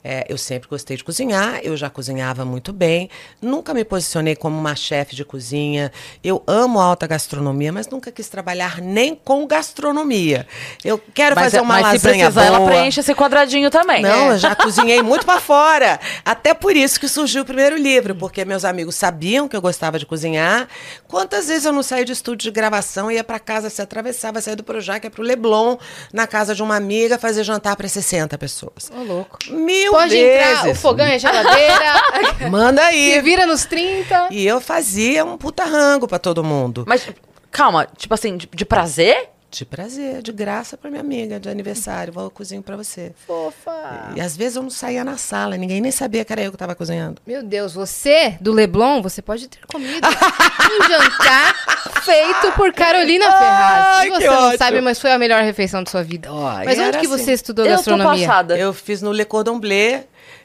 É, eu sempre gostei de cozinhar, eu já cozinhava muito bem, nunca me posicionei como uma chefe de cozinha. Eu amo alta gastronomia, mas nunca quis trabalhar nem com gastronomia. Eu quero Mas, fazer uma mas se lasanha precisar, boa. ela preenche esse quadradinho também. Não, É. eu já cozinhei muito para fora. Até por isso que surgiu o primeiro livro, porque meus amigos sabiam que eu gostava de cozinhar. Quantas vezes eu não saí de estúdio de gravação, ia para casa, se atravessava, saía do Projac, ia pro Leblon, na casa de uma amiga, fazer jantar para 60 pessoas. Ô, louco. Mil Pode vezes. entrar, o fogão é geladeira. Manda Se aí. vira nos 30. E eu fazia um puta rango para todo mundo. Mas, calma, tipo assim, de, de prazer? De prazer, de graça para minha amiga, de aniversário. Vou eu cozinho para você. Fofa. E às vezes eu não saía na sala, ninguém nem sabia que era eu que estava cozinhando. Meu Deus, você, do Leblon, você pode ter comido um jantar feito por Carolina Ferraz. Ai, E você não ótimo. sabe, mas foi a melhor refeição da sua vida. Ó, mas e onde que assim. você estudou Eu tô gastronomia? passada. Eu fiz no Le Cordon Bleu.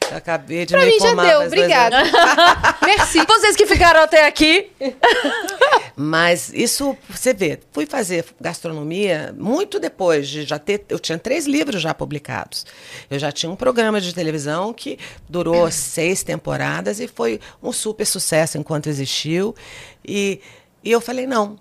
Acabei de Pra me mim já deu, obrigada. Merci. Vocês que ficaram até aqui. Mas isso, você vê, fui fazer gastronomia muito depois de já ter. Eu tinha três livros já publicados. Eu já tinha um programa de televisão que durou seis temporadas e foi um super sucesso enquanto existiu. E, e eu falei, não.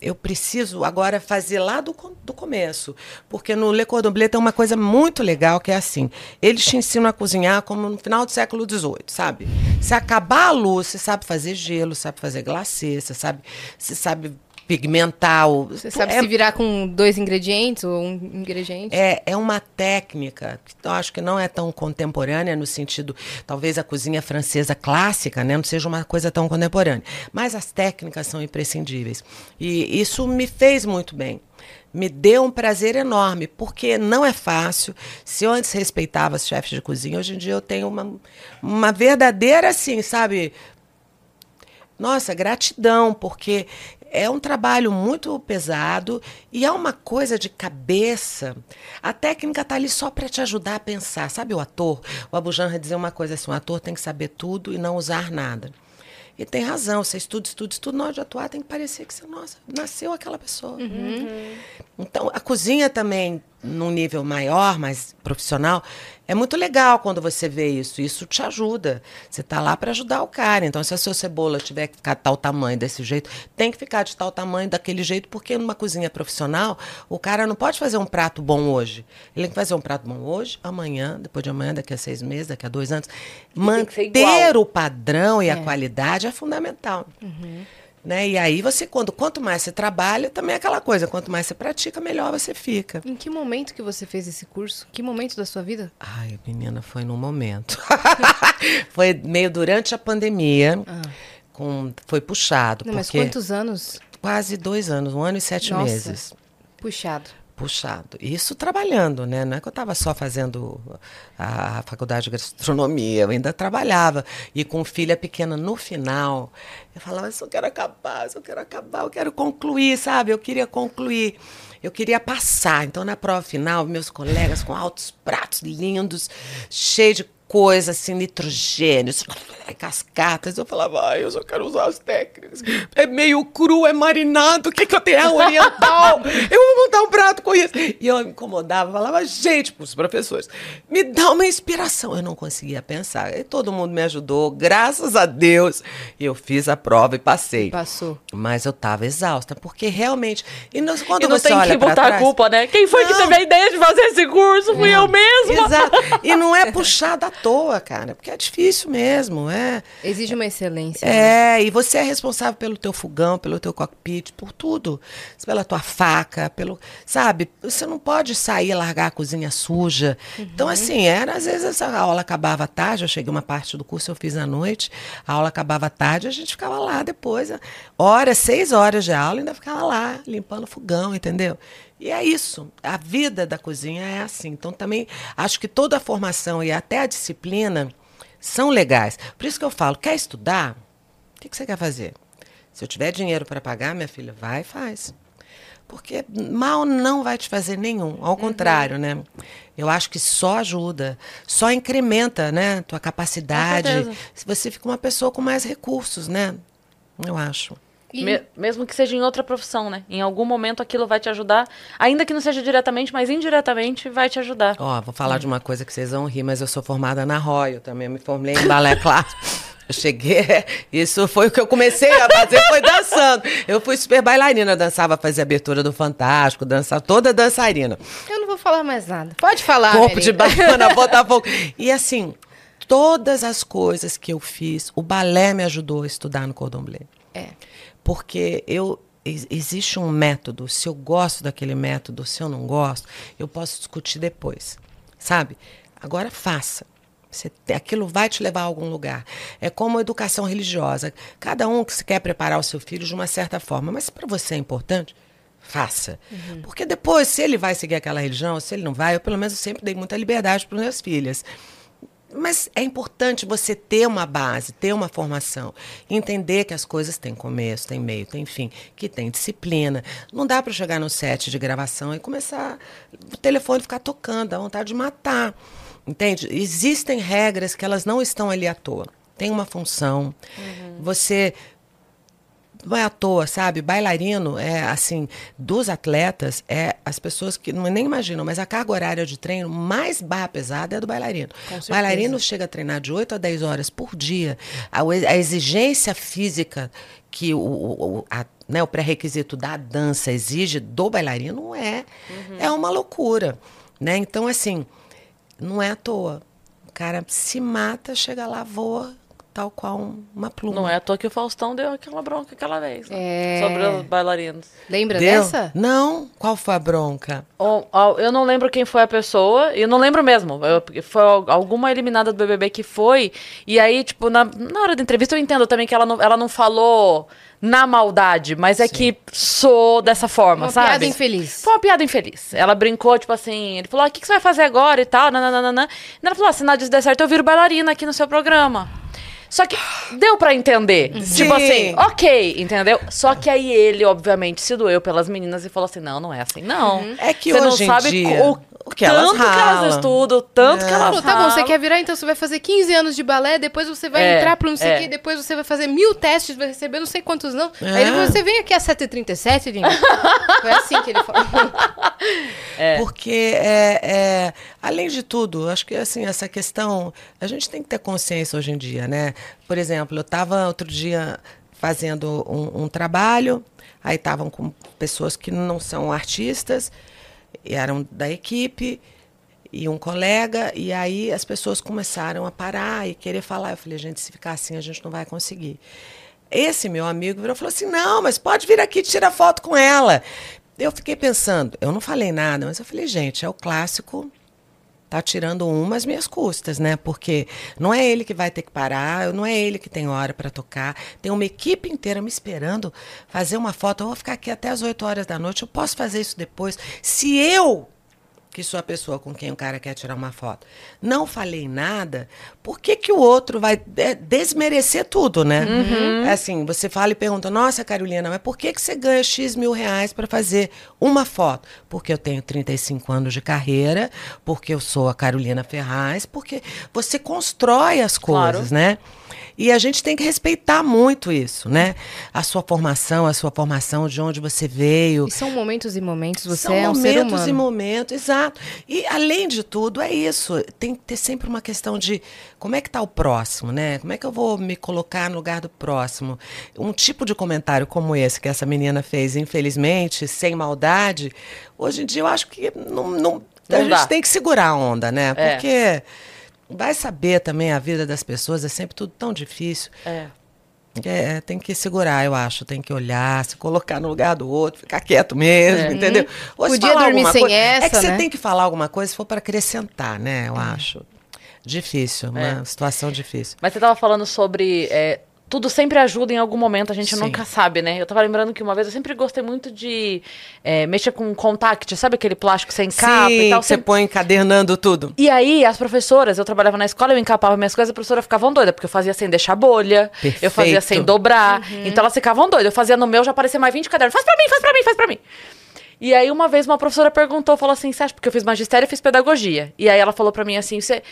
Eu preciso agora fazer lá do, do começo. Porque no Le Cordon Bleu tem uma coisa muito legal que é assim: eles te ensinam a cozinhar como no final do século XVIII, sabe? Se acabar a luz, você sabe fazer gelo, sabe fazer glacê, você sabe, você sabe pigmentar. O, Você sabe é, se virar com dois ingredientes ou um ingrediente? é, é uma técnica que eu acho que não é tão contemporânea no sentido, talvez a cozinha francesa clássica, né, não seja uma coisa tão contemporânea, mas as técnicas são imprescindíveis. E isso me fez muito bem. Me deu um prazer enorme, porque não é fácil. Se eu antes respeitava os chefes de cozinha, hoje em dia eu tenho uma, uma verdadeira, assim, sabe, nossa, gratidão, porque é um trabalho muito pesado e é uma coisa de cabeça. A técnica está ali só para te ajudar a pensar. Sabe o ator? O Abu Janra dizia uma coisa assim: o ator tem que saber tudo e não usar nada. E tem razão, você estuda, estuda, estuda, na hora de atuar tem que parecer que você, nossa, nasceu aquela pessoa. Então, a cozinha também, num nível maior, mais profissional, é muito legal quando você vê isso. Isso te ajuda. Você está lá para ajudar o cara. Então, se a sua cebola tiver que ficar de tal tamanho, desse jeito, tem que ficar de tal tamanho, daquele jeito, porque numa cozinha profissional, o cara não pode fazer um prato bom hoje. Ele tem que fazer um prato bom hoje, amanhã, depois de amanhã, daqui a seis meses, daqui a dois anos. Manter o padrão e a qualidade é fundamental. Né? E aí você, quando, quanto mais você trabalha, também é aquela coisa, quanto mais você pratica, melhor você fica. Em que momento que você fez esse curso? Que momento da sua vida? Ai, menina, foi num momento. foi meio durante a pandemia. Com, foi puxado. Ah. Não, mas porque quantos anos? Quase dois anos, um ano e sete Nossa. meses. Puxado. Puxado. Isso trabalhando, né? Não é que eu estava só fazendo a faculdade de gastronomia, eu ainda trabalhava. E com filha pequena no final, eu falava, eu só quero acabar, eu só quero acabar, eu quero concluir, sabe? Eu queria concluir. Eu queria passar. Então, na prova final, meus colegas com altos pratos lindos, cheios de coisa assim, nitrogênio, cascatas. Eu falava, ai, eu só quero usar as técnicas. É meio cru, é marinado, o que, que eu tenho? É oriental. eu vou montar um prato com isso. E eu me incomodava, falava, gente, para os professores, me dá uma inspiração. Eu não conseguia pensar. E todo mundo me ajudou, graças a Deus. E eu fiz a prova e passei. Passou. Mas eu estava exausta, porque realmente. E nós, quando E não você tem olha que botar trás, a culpa, né? Quem foi que Não. teve a ideia de fazer esse curso? Fui eu mesma. Exato. E não é puxado à toa, cara, porque é difícil mesmo, é. Exige uma excelência. né? É, e você é responsável pelo teu fogão, pelo teu cockpit, por tudo. Pela tua faca, pelo. Sabe? Você não pode sair e largar a cozinha suja. Então, assim, era, às vezes essa aula acabava tarde, eu cheguei uma parte do curso, eu fiz à noite, a aula acabava tarde, a gente ficava lá depois. né? Horas, seis horas de aula, ainda ficava lá, limpando o fogão, entendeu? E é isso. A vida da cozinha é assim. Então, também acho que toda a formação e até a disciplina são legais. Por isso que eu falo, quer estudar? O que, que você quer fazer? Se eu tiver dinheiro para pagar, minha filha, vai e faz. Porque mal não vai te fazer nenhum. Ao contrário, né? Eu acho que só ajuda, só incrementa, né? Tua capacidade. certeza. Você fica uma pessoa com mais recursos, né? Eu acho. E- Me- mesmo que seja em outra profissão, né? Em algum momento aquilo vai te ajudar, ainda que não seja diretamente, mas indiretamente vai te ajudar. Ó, vou falar de uma coisa que vocês vão rir, mas eu sou formada na Roy, eu também me formei em balé clássico. Eu cheguei, isso foi o que eu comecei a fazer, foi dançando. Eu fui super bailarina, eu dançava, fazia abertura do Fantástico, dançava toda dançarina. Eu não vou falar mais nada. Pode falar, Corpo de Mary. banana, Botafogo. E assim, todas as coisas que eu fiz, o balé me ajudou a estudar no Cordon Bleu. É. Porque eu ex- existe um método, se eu gosto daquele método, se eu não gosto, eu posso discutir depois. Sabe? Agora faça. Você aquilo vai te levar a algum lugar. É como a educação religiosa. Cada um que se quer preparar o seu filho de uma certa forma, mas se para você é importante, faça. Porque depois, se ele vai seguir aquela religião, se ele não vai, eu pelo menos sempre dei muita liberdade para minhas filhas. Mas é importante você ter uma base, ter uma formação, entender que as coisas têm começo, têm meio, têm fim, que tem disciplina. Não dá para chegar no set de gravação e começar o telefone ficar tocando, dá vontade de matar. Entende? Existem regras que elas não estão ali à toa. Tem uma função. Você não é à toa, sabe? Bailarino é assim, dos atletas, é as pessoas que não nem imaginam, mas a carga horária de treino mais barra pesada é do bailarino. Bailarino chega a treinar de 8 a 10 horas por dia. A, a exigência física que o, o, a- né, o pré-requisito da dança exige do bailarino é, é uma loucura. Né? Então, assim, não é à toa. O cara se mata, chega lá, voa, tal qual um- uma pluma. Não é à toa que o Faustão deu aquela bronca aquela vez. né? É. Sobre os bailarinos. Lembra Deu? dessa? Não? Qual foi a bronca? Ó, ó, Eu não lembro quem foi a pessoa, e eu não lembro mesmo. Eu- foi al- alguma eliminada do BBB que foi, e aí, tipo, na, na hora da entrevista eu entendo também que ela não, ela não falou na maldade, mas é que sou dessa forma, Uma sabe? piada infeliz. Foi uma piada infeliz. Ela brincou, tipo assim, ele falou, ah, o que, que você vai fazer agora e tal, nananana. E ela falou, ah, se nada disso der certo, eu viro bailarina aqui no seu programa. Só que deu pra entender. Sim. Tipo assim, ok, entendeu? Só que aí ele, obviamente, se doeu pelas meninas e falou assim: não, não é assim, não. É que Você não sabe dia, o, o que elas tanto que elas ralam. estudam, tanto que elas Falou, tá bom, você ralam. quer virar, então você vai fazer 15 anos de balé, depois você vai É, entrar pro não sei o é. quê, depois você vai fazer mil testes, vai receber não sei quantos não. É. Aí depois você vem aqui às 7h37, Lina. Foi assim que ele falou. Porque, é, é, além de tudo, acho que assim, essa questão, a gente tem que ter consciência hoje em dia, né? Por exemplo, eu estava outro dia fazendo um, um trabalho, aí estavam com pessoas que não são artistas, eram da equipe, e um colega, e aí as pessoas começaram a parar e querer falar. Eu falei, gente, se ficar assim, a gente não vai conseguir. Esse meu amigo virou e falou assim: não, mas pode vir aqui tirar foto com ela. Eu fiquei pensando, eu não falei nada, mas eu falei, gente, é o clássico. Tá tirando umas minhas custas, né? Porque não é ele que vai ter que parar, não é ele que tem hora para tocar. Tem uma equipe inteira me esperando fazer uma foto. Eu vou ficar aqui até as 8 horas da noite, eu posso fazer isso depois. Se eu que sou a pessoa com quem o cara quer tirar uma foto. Não falei nada, por que, que o outro vai é, desmerecer tudo, né? É assim, você fala e pergunta, nossa, Carolina, mas por que, que você ganha X mil reais para fazer uma foto? Porque eu tenho 35 anos de carreira, porque eu sou a Carolina Ferraz, porque você constrói as Claro. coisas, né? E a gente tem que respeitar muito isso, né? A sua formação, a sua formação, de onde você veio. E são momentos e momentos, você São é um ser momentos humano. e momentos, exato. E além de tudo, é isso. Tem que ter sempre uma questão de como é que está o próximo, né? Como é que eu vou me colocar no lugar do próximo? Um tipo de comentário como esse que essa menina fez, infelizmente, sem maldade, hoje em dia eu acho que não, não- a Não gente dá. tem que segurar a onda, né? É. Vai saber também a vida das pessoas, é sempre tudo tão difícil. É. É, tem que segurar, eu acho. Tem que olhar, se colocar no lugar do outro, ficar quieto mesmo, entendeu? Ou se Podia dormir sem coisa- É essa, que você né? tem que falar alguma coisa se for para acrescentar, né? Eu acho. Difícil, uma situação difícil. Mas você tava falando sobre. Tudo sempre ajuda em algum momento, a gente Sim. nunca sabe, né? Eu tava lembrando que uma vez eu sempre gostei muito de é, mexer com contact, sabe aquele plástico sem capa Sim, e tal? você Sempre- põe encadernando tudo. E aí, as professoras, eu trabalhava na escola, eu encapava minhas coisas, a professora ficavam doida, porque eu fazia sem deixar bolha, eu fazia Perfeito. sem dobrar. Uhum. Então elas ficavam doidas. Eu fazia no meu, já aparecia mais 20 cadernos. Faz pra mim, faz pra mim, faz pra mim. E aí, uma vez, uma professora perguntou, falou assim, você acha, porque eu fiz magistério e fiz pedagogia. E aí ela falou pra mim assim, você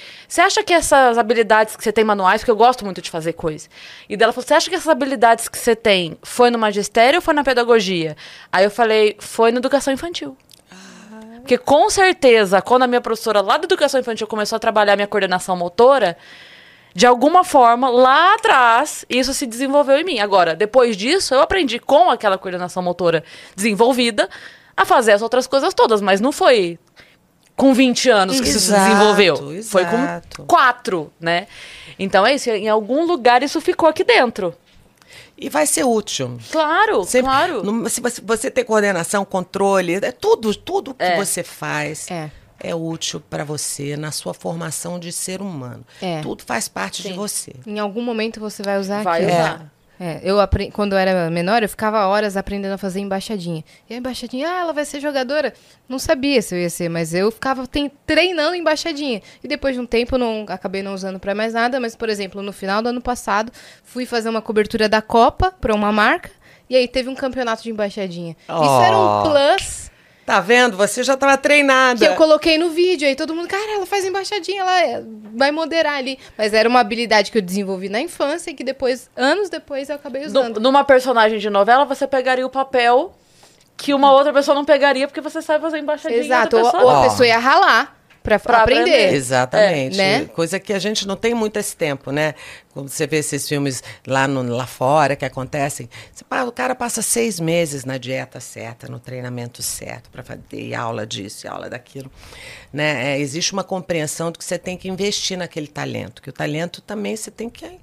acha que essas habilidades que você tem manuais, porque eu gosto muito de fazer coisa. E dela falou, você acha que essas habilidades que você tem foi no magistério ou foi na pedagogia? Aí eu falei, foi na educação infantil. Porque com certeza, quando a minha professora lá da educação infantil começou a trabalhar minha coordenação motora, de alguma forma, lá atrás, isso se desenvolveu em mim. Agora, depois disso, eu aprendi com aquela coordenação motora desenvolvida a fazer as outras coisas todas, mas não foi com 20 anos que isso se Exato, desenvolveu. Foi exato. com 4, né? Então é isso, em algum lugar isso ficou aqui dentro. E vai ser útil. Claro, Sempre- claro. no- se você, você ter coordenação, controle, é tudo, tudo que É. você faz É. é, útil para você na sua formação de ser humano. É. Tudo faz parte de Sim. você. Em algum momento você vai usar Vai aquilo. usar. É, eu apre... quando eu era menor, eu ficava horas aprendendo a fazer embaixadinha. E a embaixadinha, ah, ela vai ser jogadora. Não sabia se eu ia ser, mas eu ficava tem- treinando embaixadinha. E depois de um tempo, não acabei não usando pra mais nada. Mas, por exemplo, no final do ano passado, fui fazer uma cobertura da Copa pra uma marca. E aí teve um campeonato de embaixadinha. Isso era um Oh. plus Tá vendo? Você já estava treinada. que eu coloquei no vídeo. Aí todo mundo, cara, ela faz embaixadinha, ela é- vai moderar ali. Mas era uma habilidade que eu desenvolvi na infância e que depois, anos depois, eu acabei usando. Nu- Numa personagem de novela, você pegaria o papel que uma outra pessoa não pegaria porque você sabe fazer embaixadinha. e Exato, outra ou, ou a pessoa ia ralar Pra aprender. aprender. Exatamente. É, né? Coisa que a gente não tem muito esse tempo, né? Quando você vê esses filmes lá, no, lá fora que acontecem, você o cara passa seis meses na dieta certa, no treinamento certo, para fazer aula disso e aula daquilo. Né? É, existe uma compreensão de que você tem que investir naquele talento, que o talento também você tem que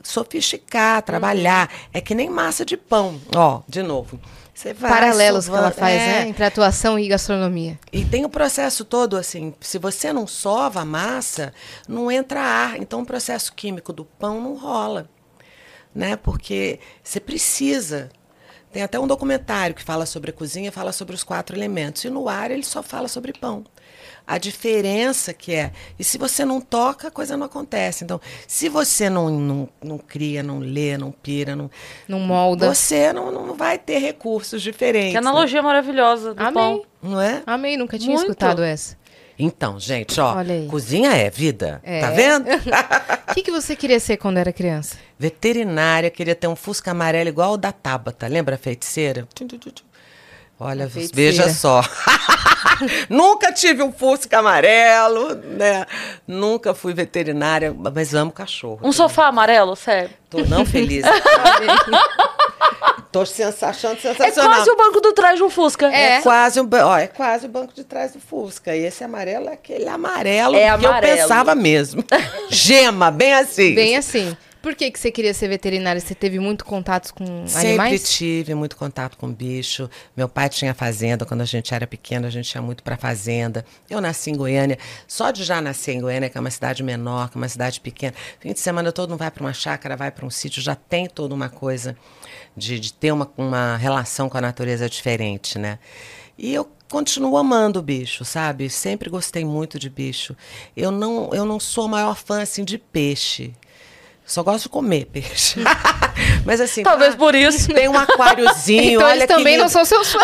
sofisticar, trabalhar. É que nem massa de pão. Ó, de novo. Vai Paralelos que ela sovando- faz, é, né? Entre atuação e gastronomia. e tem o processo todo assim, se você não sova a massa, não entra ar. Então o processo químico do pão não rola, né? Porque você precisa. Tem até um documentário que fala sobre a cozinha, fala sobre os quatro elementos. E no ar ele só fala sobre pão. A diferença que é. E se você não toca, a coisa não acontece. Então, se você não, não, não cria, não lê, não pira, não, Não molda. você não, não vai ter recursos diferentes. Que analogia maravilhosa do Amei. pão. né? Não é? Amei, nunca tinha Muito. escutado essa. Então, gente, ó, cozinha é vida, É. tá vendo? O que, que você queria ser quando era criança? Veterinária, queria ter um fusca amarelo igual o da Tabata, lembra a feiticeira? Tum, tum, tum. Olha, veja só. Nunca tive um fusca amarelo, né? Nunca fui veterinária, mas amo cachorro. Um sofá amarelo, sério. Tô não feliz. Tô sensa- achando É sensacional. quase o banco do trás de um Fusca. É, É. quase um, ó, é quase o banco de trás do Fusca. E esse amarelo é aquele amarelo É que eu pensava mesmo. Gema, bem assim. Bem assim. Por que, que você queria ser veterinária? Você teve muito contato com Sempre animais? tive muito contato com bicho. Meu pai tinha fazenda quando a gente era pequeno, a gente ia muito para fazenda. Eu nasci em Goiânia. Só de já nascer em Goiânia, que é uma cidade menor, que é uma cidade pequena. Fim de semana todo mundo vai para uma chácara, vai para um sítio, já tem toda uma coisa de, de ter uma, uma relação com a natureza diferente, né? E eu continuo amando o bicho, sabe? Sempre gostei muito de bicho. Eu não, eu não sou a maior fã assim de peixe. Só gosto de comer peixe. Mas assim, Talvez ah, por isso. tem um aquáriozinho, Então olha eles também lindo. não são seus fãs.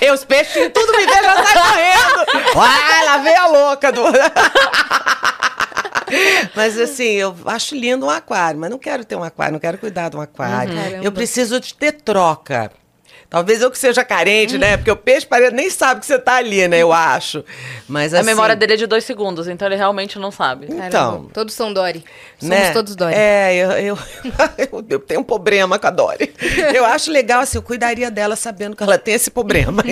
Eu, os peixinhos tudo me vê, já sai correndo. Uai, lá vem a louca do... Mas assim, eu acho lindo um aquário, mas não quero ter um aquário, não quero cuidar de um aquário. Uhum. Eu preciso de ter troca. Talvez eu que seja carente, né? Porque o peixe parece, nem sabe que você tá ali, né? Eu acho. Mas A assim, memória dele é de dois segundos, então ele realmente não sabe. Então, Caramba, todos são Dory. Somos né? todos Dory. É, eu, eu, eu, eu tenho um problema com a Dory. Eu acho legal, assim, eu cuidaria dela sabendo que ela tem esse problema.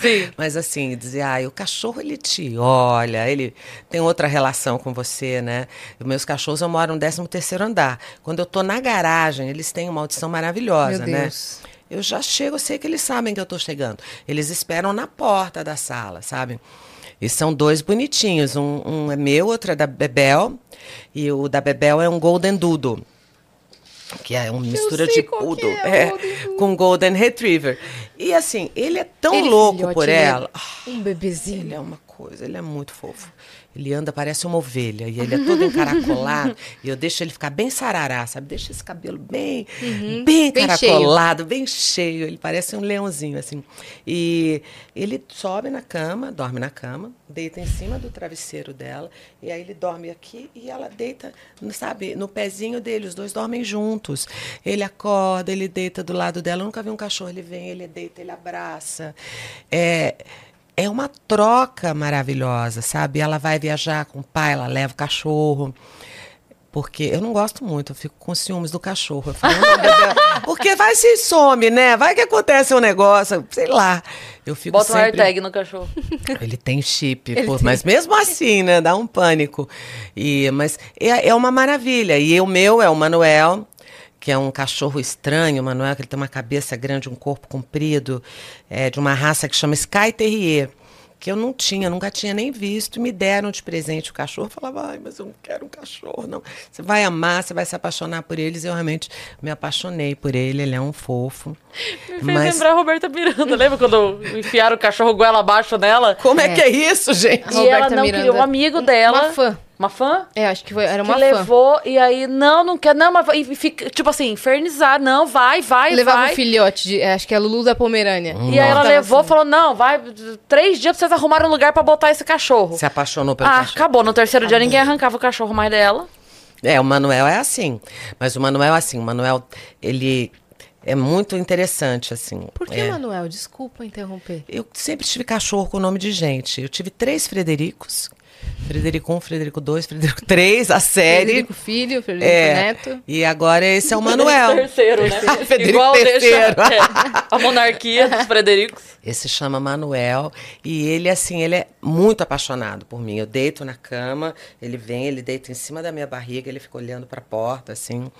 Sim. Mas assim, dizer, ah, o cachorro ele te olha, ele tem outra relação com você, né? Os meus cachorros eu moro no 13 terceiro andar. Quando eu tô na garagem, eles têm uma audição maravilhosa, Meu né? Eu já chego, eu sei que eles sabem que eu tô chegando. Eles esperam na porta da sala, sabe? E são dois bonitinhos. Um, um é meu, outro é da Bebel. E o da Bebel é um Golden Doodle. Que é uma mistura de poodle é, é, Golden com Golden Retriever. E assim, ele é tão Ele, louco filhote, por é ela. Um bebezinho. Ele é uma coisa, ele é muito fofo. Ele anda, parece uma ovelha, e ele é todo encaracolado. e eu deixo ele ficar bem sarará, sabe? Deixa esse cabelo bem, bem Bem encaracolado, bem cheio. Ele parece um leãozinho, assim. E ele sobe na cama, dorme na cama, deita em cima do travesseiro dela, e aí ele dorme aqui e ela deita, sabe, no pezinho dele. Os dois dormem juntos. Ele acorda, ele deita do lado dela. Eu nunca vi um cachorro, ele vem, ele deita, ele abraça. É é uma troca maravilhosa, sabe? Ela vai viajar com o pai, ela leva o cachorro. Porque eu não gosto muito, eu fico com ciúmes do cachorro. Eu falo, porque vai se some, né? Vai que acontece um negócio, sei lá. Eu fico Bota um sempre... AirTag no cachorro. Ele tem chip, pô, mas mesmo assim, né? Dá um pânico. E, mas é, é uma maravilha. E o meu é o Manuel, que é um cachorro estranho, o Manuel, que ele tem uma cabeça grande, um corpo comprido, é, de uma raça que chama Sky Terrier. Que eu não tinha, nunca tinha nem visto, me deram de presente o cachorro. Eu falava, ai, mas eu não quero um cachorro, não. Você vai amar, você vai se apaixonar por eles. Eu realmente me apaixonei por ele, ele é um fofo. Me fez lembrar a Roberta Miranda. Lembra quando enfiaram o cachorro goela abaixo nela? Como é, É. que é isso, gente? E ela Roberta não Miranda. queria. Um amigo dela. Uma fã. Uma fã? É, acho que foi, era que uma fã. levou, e aí, não, não quer, não, mas e fica, tipo assim, infernizar, não, vai, vai, Levava vai. um filhote, de, é, acho que é a Lulu da Pomerânia. E aí ela levou, assim. falou, não, vai, três dias pra vocês arrumarem um lugar pra botar esse cachorro. Se apaixonou pelo Ah, cachorro. acabou. No terceiro dia ninguém arrancava o cachorro mais dela. É, o Manuel é assim. Mas o Manuel é assim. O Manuel, ele é muito interessante, assim. Por que, é. Manuel? Desculpa interromper. Eu sempre tive cachorro com nome de gente. Eu tive três Fredericos. Frederico 1, Frederico 2, Frederico 3, a série. Frederico Filho, Frederico é. Neto. E agora esse é o Manuel. Terceiro, né? Frederico Igual deixa terceiro. é, a monarquia dos Fredericos. Esse chama Manuel e ele assim, ele é muito apaixonado por mim. Eu deito na cama, ele vem, ele deita em cima da minha barriga, ele fica olhando para a porta assim.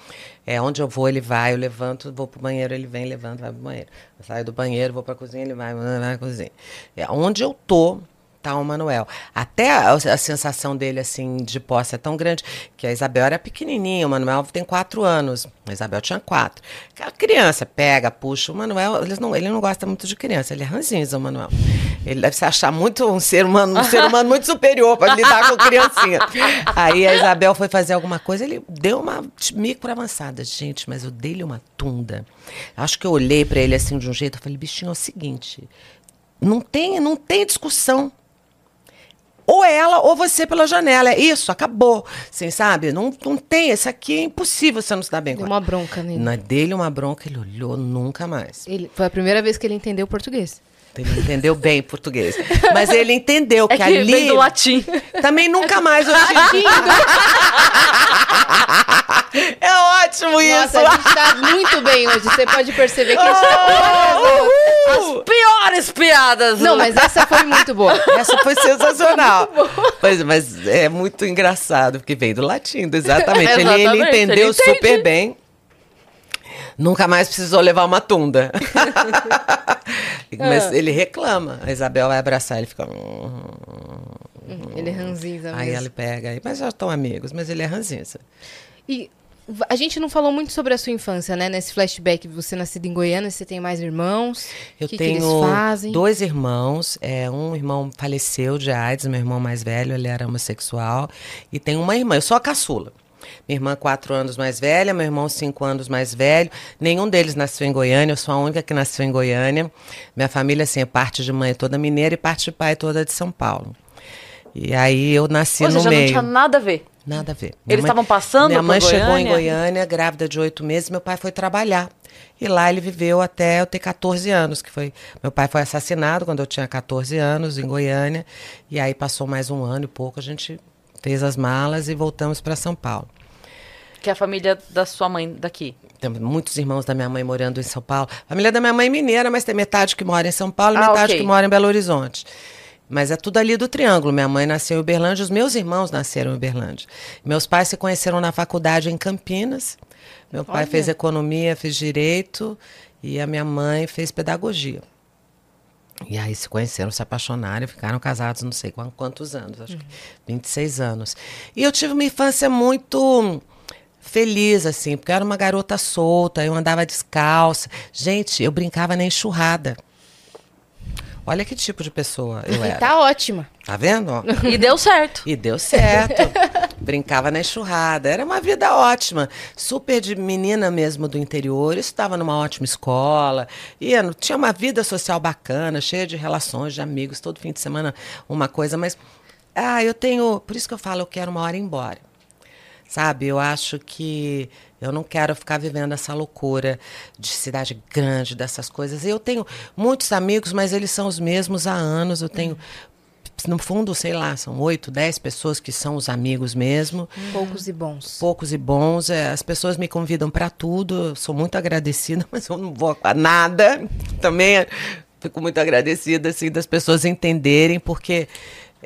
É onde eu vou, ele vai, eu levanto, vou pro banheiro, ele vem, levanta, vai pro banheiro. Eu saio do banheiro, vou pra cozinha, ele vai, vai pra cozinha. É onde eu tô, tá o Manuel. Até a, a sensação dele, assim, de posse é tão grande que a Isabel era pequenininha, o Manuel tem quatro anos, a Isabel tinha quatro. Aquela criança pega, puxa, o Manuel, eles não, ele não gosta muito de criança, ele é ranzinza, o Manuel. Ele deve se achar muito um ser humano, um ser humano muito superior para lidar com criancinha. Aí a Isabel foi fazer alguma coisa, ele deu uma micro avançada, gente, mas eu dei-lhe uma tunda. Acho que eu olhei para ele assim de um jeito, eu falei, bichinho, é o seguinte, não tem, não tem discussão ou ela ou você pela janela. É isso, acabou. Assim, sabe? Não, não tem. Esse aqui é impossível você não se dar bem Deu com uma bronca nele. Na dele, uma bronca, ele olhou nunca mais. Ele, foi a primeira vez que ele entendeu português. Ele entendeu bem português. Mas ele entendeu É que, que ali. vem do latim. Também nunca mais eu tive. é ótimo isso! Nossa, a gente tá muito bem hoje. Você pode perceber que a gente tá Oh, uhul! Piores piadas! Não, mas essa foi muito boa. Essa foi sensacional. Pois, mas é muito engraçado, porque veio do latim, exatamente. Ele- Ele, Exatamente, entendeu ele super bem. Nunca mais precisou levar uma tunda. mas ele reclama. A Isabel vai abraçar, ele fica. "Hum". Ele é ranzinza Aí mesmo. ele pega, aí, mas já estão amigos, mas ele é ranzinza. E a gente não falou muito sobre a sua infância, né? Nesse flashback, você nascido em Goiânia, você tem mais irmãos? Eu que, tenho que eles fazem? dois irmãos. É, um irmão faleceu de AIDS, meu irmão mais velho, ele era homossexual. E tem uma irmã, eu sou a caçula. Minha irmã, quatro anos mais velha, meu irmão, cinco anos mais velho. Nenhum deles nasceu em Goiânia, eu sou a única que nasceu em Goiânia. Minha família, assim, é parte de mãe toda mineira e parte de pai toda de São Paulo. E aí eu nasci Ou no seja, não meio. tinha nada a ver. Nada a ver. Eles estavam passando Minha mãe chegou em Goiânia? Goiânia, grávida de oito meses, meu pai foi trabalhar. E lá ele viveu até eu ter 14 anos, que foi... Meu pai foi assassinado quando eu tinha 14 anos, em Goiânia. E aí passou mais um ano e pouco, a gente fez as malas e voltamos para São Paulo. Que é a família da sua mãe daqui. Tem muitos irmãos da minha mãe morando em São Paulo. A família da minha mãe é mineira, mas tem metade que mora em São Paulo e Ah, metade ok. que mora em Belo Horizonte. Mas é tudo ali do Triângulo. Minha mãe nasceu em Uberlândia, os meus irmãos nasceram em Uberlândia. Meus pais se conheceram na faculdade em Campinas. Meu pai Olha. fez economia, fez direito e a minha mãe fez pedagogia. E aí se conheceram, se apaixonaram e ficaram casados não sei quan- quantos anos, acho que 26 anos. E eu tive uma infância muito feliz, assim, porque eu era uma garota solta, eu andava descalça. Gente, eu brincava na enxurrada. Olha que tipo de pessoa eu E era. tá ótima. Tá vendo? ó? E deu certo. E deu certo. Brincava na enxurrada. Era uma vida ótima. Super de menina mesmo do interior. Estava numa ótima escola. Ia, tinha uma vida social bacana, cheia de relações, de amigos. Todo fim de semana uma coisa. Mas, ah, eu tenho... Por isso que eu falo, eu quero uma hora ir embora. Sabe, eu acho que eu não quero ficar vivendo essa loucura de cidade grande, dessas coisas. Eu tenho muitos amigos, mas eles são os mesmos há anos. Eu tenho, no fundo, sei lá, são oito, dez pessoas que são os amigos mesmo. Poucos e bons. Poucos e bons. É, as pessoas me convidam para tudo. Sou muito agradecida, mas eu não vou a nada. Também é, fico muito agradecida assim das pessoas entenderem, porque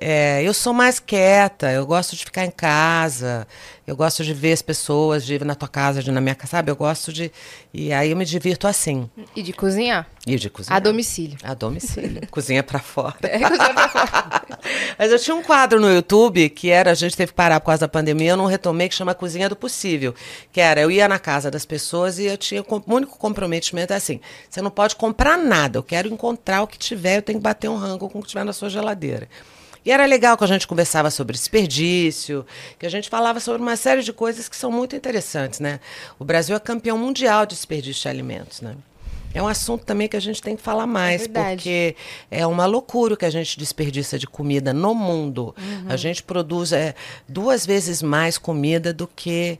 é, eu sou mais quieta. Eu gosto de ficar em casa. Eu gosto de ver as pessoas, de ir na tua casa, de ir na minha casa, sabe? Eu gosto de e aí eu me divirto assim. E de cozinhar. E de cozinhar. A domicílio. A domicílio. Cozinha pra fora. Mas eu tinha um quadro no YouTube que era, a gente teve que parar por causa da pandemia, eu não retomei, que chama Cozinha do Possível. Que era, eu ia na casa das pessoas e eu tinha, o único comprometimento é assim, você não pode comprar nada, eu quero encontrar o que tiver, eu tenho que bater um rango com o que tiver na sua geladeira. E era legal que a gente conversava sobre desperdício, que a gente falava sobre uma série de coisas que são muito interessantes, né? O Brasil é campeão mundial de desperdício de alimentos, né? É um assunto também que a gente tem que falar mais, verdade. porque é uma loucura o que a gente desperdiça de comida no mundo. A gente produz é, duas vezes mais comida do que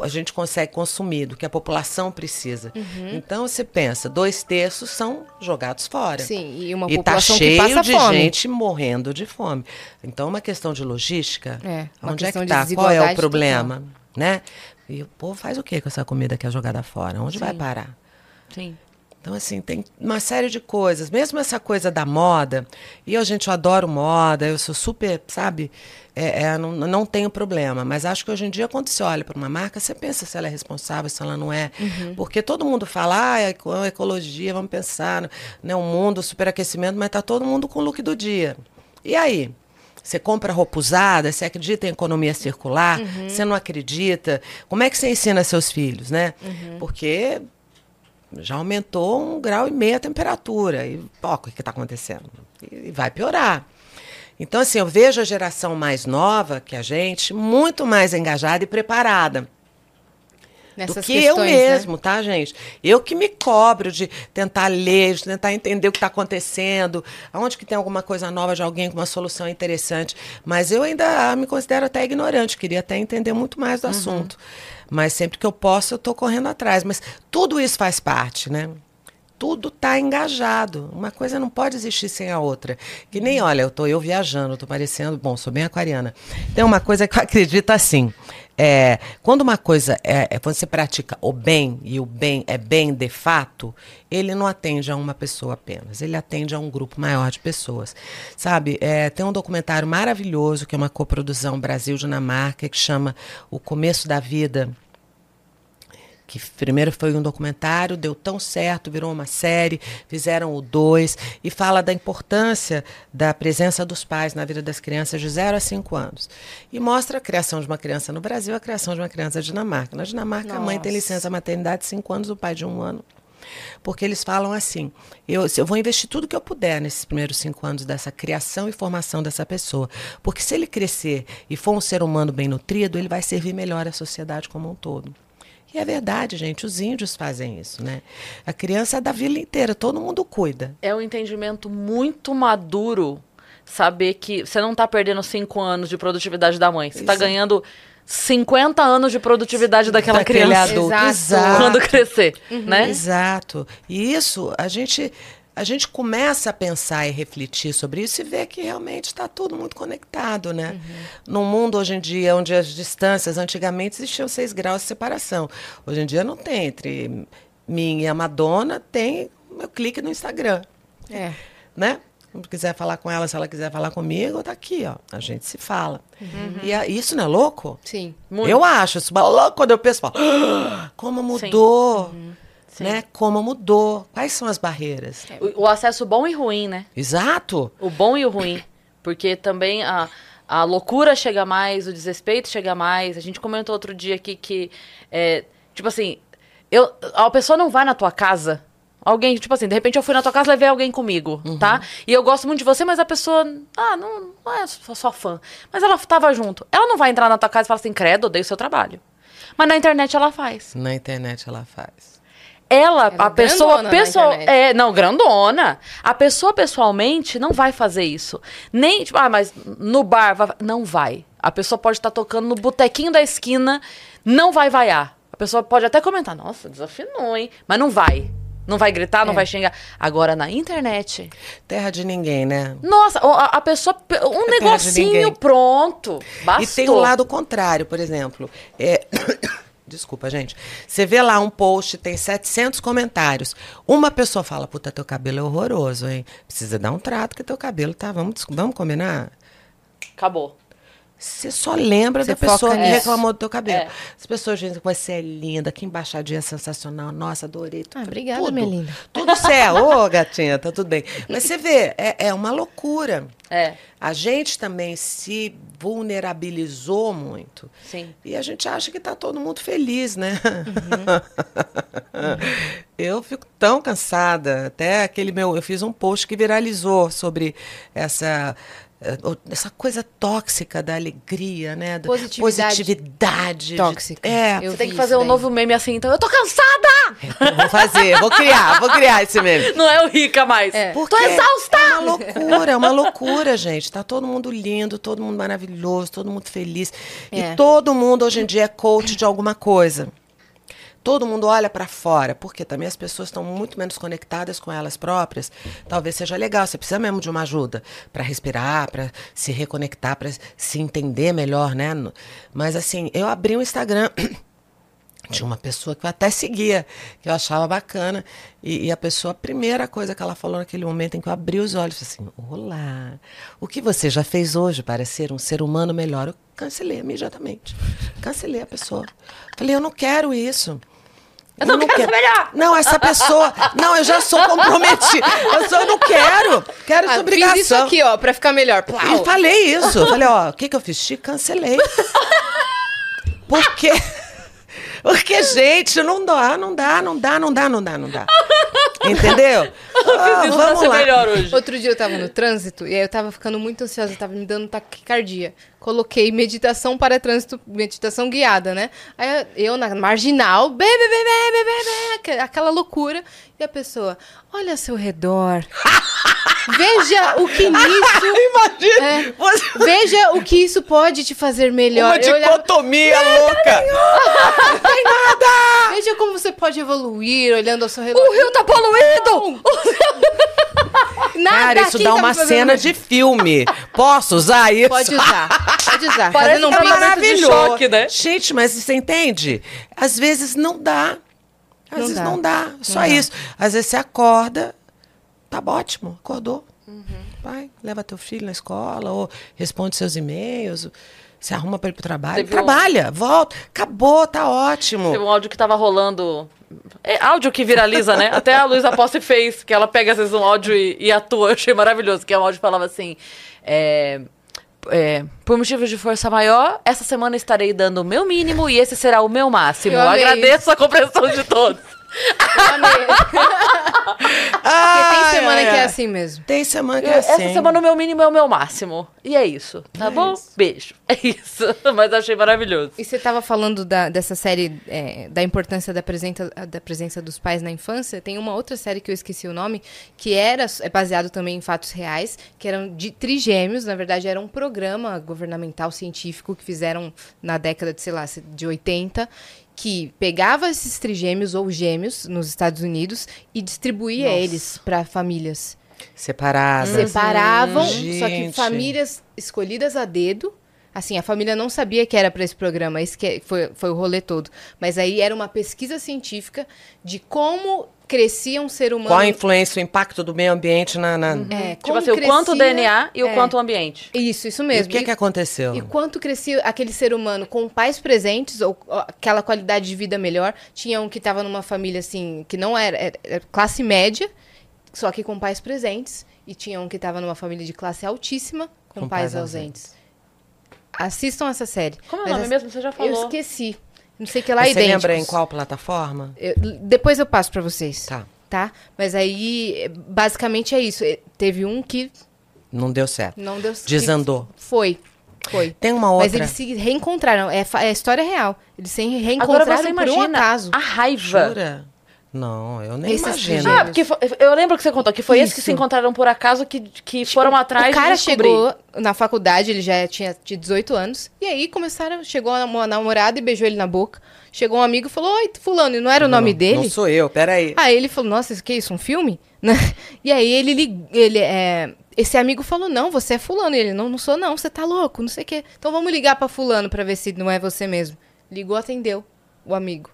a gente consegue consumir, do que a população precisa. Então você pensa, dois terços são jogados fora. Sim, e uma E tá população cheio que passa de fome. gente morrendo de fome. Então, é uma questão de logística. É, onde é que de tá? Qual é o problema? Né? E o povo faz o que com essa comida que é jogada fora? Onde vai parar? Sim. Então, assim, tem uma série de coisas. Mesmo essa coisa da moda, e eu, gente, eu adoro moda, eu sou super, sabe? É, é, não, não tenho problema. Mas acho que hoje em dia, quando você olha para uma marca, você pensa se ela é responsável, se ela não é. Porque todo mundo fala, ah, é eco- ecologia, vamos pensar, né, o mundo, o superaquecimento, mas tá todo mundo com o look do dia. E aí? Você compra roupa usada, você acredita em economia circular, você não acredita. Como é que você ensina seus filhos, né? Porque já aumentou um grau e meio a temperatura. E, ó, o que está acontecendo? E, e vai piorar. Então, assim, eu vejo a geração mais nova que a gente muito mais engajada e preparada Nessas do que questões, eu né? mesmo, tá, gente? Eu que me cobro de tentar ler, de tentar entender o que está acontecendo, aonde que tem alguma coisa nova de alguém com uma solução interessante. Mas eu ainda me considero até ignorante, queria até entender muito mais do assunto. Mas sempre que eu posso, eu estou correndo atrás. Mas tudo isso faz parte, né? tudo está engajado. Uma coisa não pode existir sem a outra. Que nem, olha, eu tô eu viajando, tô parecendo, bom, sou bem aquariana. Tem uma coisa que eu acredito assim. É, quando uma coisa é, é quando você pratica o bem e o bem é bem de fato, ele não atende a uma pessoa apenas, ele atende a um grupo maior de pessoas, sabe? É, tem um documentário maravilhoso que é uma coprodução Brasil-Dinamarca que chama O Começo da Vida que primeiro foi um documentário, deu tão certo, virou uma série, fizeram o dois, e fala da importância da presença dos pais na vida das crianças de 0 a 5 anos. E mostra a criação de uma criança no Brasil, a criação de uma criança na Dinamarca. Na Dinamarca, Nossa. a mãe tem licença maternidade de 5 anos, o pai de um ano. Porque eles falam assim: eu, eu vou investir tudo que eu puder nesses primeiros cinco anos dessa criação e formação dessa pessoa. Porque se ele crescer e for um ser humano bem nutrido, ele vai servir melhor à sociedade como um todo. E é verdade, gente, os índios fazem isso, né? A criança é da vila inteira, todo mundo cuida. É um entendimento muito maduro saber que você não está perdendo cinco anos de produtividade da mãe, você está ganhando 50 anos de produtividade daquela Daquele criança adulto. Exato. quando crescer, uhum. né? Exato. E isso a gente a gente começa a pensar e refletir sobre isso e ver que realmente está tudo muito conectado, né? Uhum. Num mundo hoje em dia onde as distâncias, antigamente existiam seis graus de separação. Hoje em dia não tem. Entre mim e a Madonna tem meu clique no Instagram. É. Né? Se quiser falar com ela, se ela quiser falar comigo, tá aqui, ó. A gente se fala. Uhum. E a, isso não é louco? Sim. Muito. Eu acho. Isso louco quando eu penso, falo, ah, como mudou. Uhum. Sim. né? Como mudou, quais são as barreiras? O, o, acesso bom e ruim, né? Exato. O bom e o ruim, porque também a, a loucura chega mais, o desrespeito chega mais. A gente comentou outro dia aqui que, é, tipo assim, eu, a pessoa não vai na tua casa Alguém, tipo assim, de repente eu fui na tua casa e levei alguém comigo, uhum. tá? E eu gosto muito de você, mas a pessoa, ah, não, não é só, só fã. Mas ela tava junto. Ela não vai entrar na tua casa e falar assim, credo, odeio o seu trabalho. Mas na internet ela faz. Na internet ela faz ela, ela a pessoa, pessoal, é, não, grandona. A pessoa pessoalmente não vai fazer isso. Nem, tipo, ah, mas no bar vai, não vai. A pessoa pode estar tá tocando no botequinho da esquina, não vai vaiar. A pessoa pode até comentar, nossa, desafinou, hein? Mas não vai. Não vai gritar, é. não vai xingar. Agora, na internet. Terra de ninguém, né? Nossa, a, a pessoa. Um é negocinho pronto. Bastou. E tem o um lado contrário, por exemplo. É. Desculpa, gente. Você vê lá um post, tem 700 comentários. Uma pessoa fala: Puta, teu cabelo é horroroso, hein? Precisa dar um trato que teu cabelo tá. Vamos, vamos combinar? Acabou. Você só lembra Você da pessoa que reclamou do teu cabelo. É. As pessoas dizem que você é linda, que embaixadinha sensacional. Nossa, adorei. Ah, obrigada, tudo, minha linda. Tudo certo. Ô, gatinha, tá tudo bem. Mas você vê, é, é uma loucura. É. A gente também se vulnerabilizou muito. Sim. E a gente acha que tá todo mundo feliz, né? Uhum. eu fico tão cansada. Até aquele meu. Eu fiz um post que viralizou sobre essa essa coisa tóxica da alegria, né? Da positividade, positividade tóxica. De, é, eu você tem que fazer um novo meme assim, então eu tô cansada. É, vou fazer, vou criar, vou criar esse meme. Não é o rica mais. É. Porque tô exausta. É uma loucura, é uma loucura, gente. Tá todo mundo lindo, todo mundo maravilhoso, todo mundo feliz. É. E todo mundo hoje em dia é coach de alguma coisa todo mundo olha para fora, porque também as pessoas estão muito menos conectadas com elas próprias. Talvez seja legal, você precisa mesmo de uma ajuda para respirar, para se reconectar, para se entender melhor, né? Mas assim, eu abri um Instagram de uma pessoa que eu até seguia, que eu achava bacana, e, e, a pessoa, a primeira coisa que ela falou naquele momento em que eu abri os olhos, assim, olá, o que você já fez hoje para ser um ser humano melhor? Eu cancelei imediatamente, cancelei a pessoa. Falei, eu não quero isso. Eu não, não quero, quero melhor. Não, essa pessoa. Não, eu já sou comprometida. Eu só não quero. Quero ah, essa obrigação. Fiz isso aqui, ó, pra ficar melhor. Plau. E falei isso. Falei, ó, o que, que eu fiz? Te cancelei. Por quê? Porque, gente, não dá, não dá, não dá, não dá, não dá, não dá. Entendeu? Ah, vamos lá. melhor hoje. Outro dia eu tava no trânsito e aí eu tava ficando muito ansiosa, tava me dando taquicardia. Coloquei meditação para trânsito, meditação guiada, né? Aí eu na marginal, bebe, bebe, bebe, bebe, aquela loucura. E a pessoa, olha ao seu redor. Veja o que nisso. Imagina! É. Você... Veja o que isso pode te fazer melhor. Uma Eu olhava, dicotomia louca! Veja como você pode evoluir olhando ao seu redor. O rio tá poluído! Nada Cara, isso dá tá uma cena de filme. Posso usar isso? Pode usar. Pode usar. Parece um pix. maravilhoso. de choque, né? Gente, mas você entende? Às vezes não dá. Às Não vezes dá. não dá. Só dá. isso. Às vezes você acorda, tá ótimo, acordou. Uhum. Vai, leva teu filho na escola, ou responde seus e-mails, se arruma para ir pro trabalho. Teve um- Trabalha, volta. Acabou, tá ótimo. Teve um áudio que tava rolando. É áudio que viraliza, né? Até a Luísa Posse fez, que ela pega às vezes um áudio e, e atua. Eu achei maravilhoso. Que é um áudio que falava assim. é, é, por motivos de força maior, essa semana estarei dando o meu mínimo e esse será o meu máximo. Eu amei Agradeço a compreensão de todos. Porque tem semana ai, que é assim mesmo. Tem semana que é Essa assim. semana o meu mínimo é o meu máximo. E é isso, tá bom? Beijo. É isso. Mas achei maravilhoso. E você estava falando da- dessa série, é, da importância da presença, da presença dos pais na infância. Tem uma outra série que eu esqueci o nome, que era é baseado também em fatos reais, que eram de trigêmeos. Na verdade, era um programa governamental científico que fizeram na década de, sei lá, de 80, que pegava esses trigêmeos ou gêmeos nos Estados Unidos e distribuía Nossa. eles para famílias. Separada. Separavam, só que famílias escolhidas a dedo. Assim, a família não sabia que era para esse programa, esse que é- foi, foi o rolê todo. Mas aí era uma pesquisa científica de como crescia um ser humano. Qual a influência, o impacto do meio ambiente na. na... É, Tipo como assim, o quanto o DNA e o é. quanto o ambiente. Isso, isso E o mesmo. que, E- que aconteceu? E quanto crescia aquele ser humano com pais presentes, ou ó, aquela qualidade de vida melhor. Tinha um que estava numa família, assim, que não era, era- era classe média, só que com pais presentes. E tinha um que estava numa família de classe altíssima, com, Com pais, pais ausentes. Assistam essa série. Como é o nome mesmo? Você já Eu falou. esqueci. Não sei que lá Você idênticos. lembra em qual plataforma? Eu- depois eu passo pra vocês. Tá. Tá? Mas aí, é, basicamente é isso. É, Teve um que Não deu certo. não deu Desandou. que Foi. Foi. Tem uma outra. Mas eles se reencontraram. É, é história real. Eles se Agora reencontraram você por imagina um acaso. a raiva. Jura? Não, eu nem Esses imagino. Ah, porque foi- eu lembro que você contou que foi esse que Isso. se encontraram por acaso que, que foram atrás o cara chegou na faculdade, ele já tinha, tinha 18 anos. E aí começaram, chegou uma namorada e beijou ele na boca. Chegou um amigo e falou: Oi, fulano, e não era o Não, nome não, dele? Não sou eu, peraí. Aí ele falou, nossa, isso que é isso, um filme? Né? E aí ele, lig- ele é, esse amigo falou, não, você é fulano. E ele, não, não sou não, você tá louco, não sei o quê. Então vamos ligar pra fulano pra ver se não é você mesmo. Ligou, atendeu o amigo.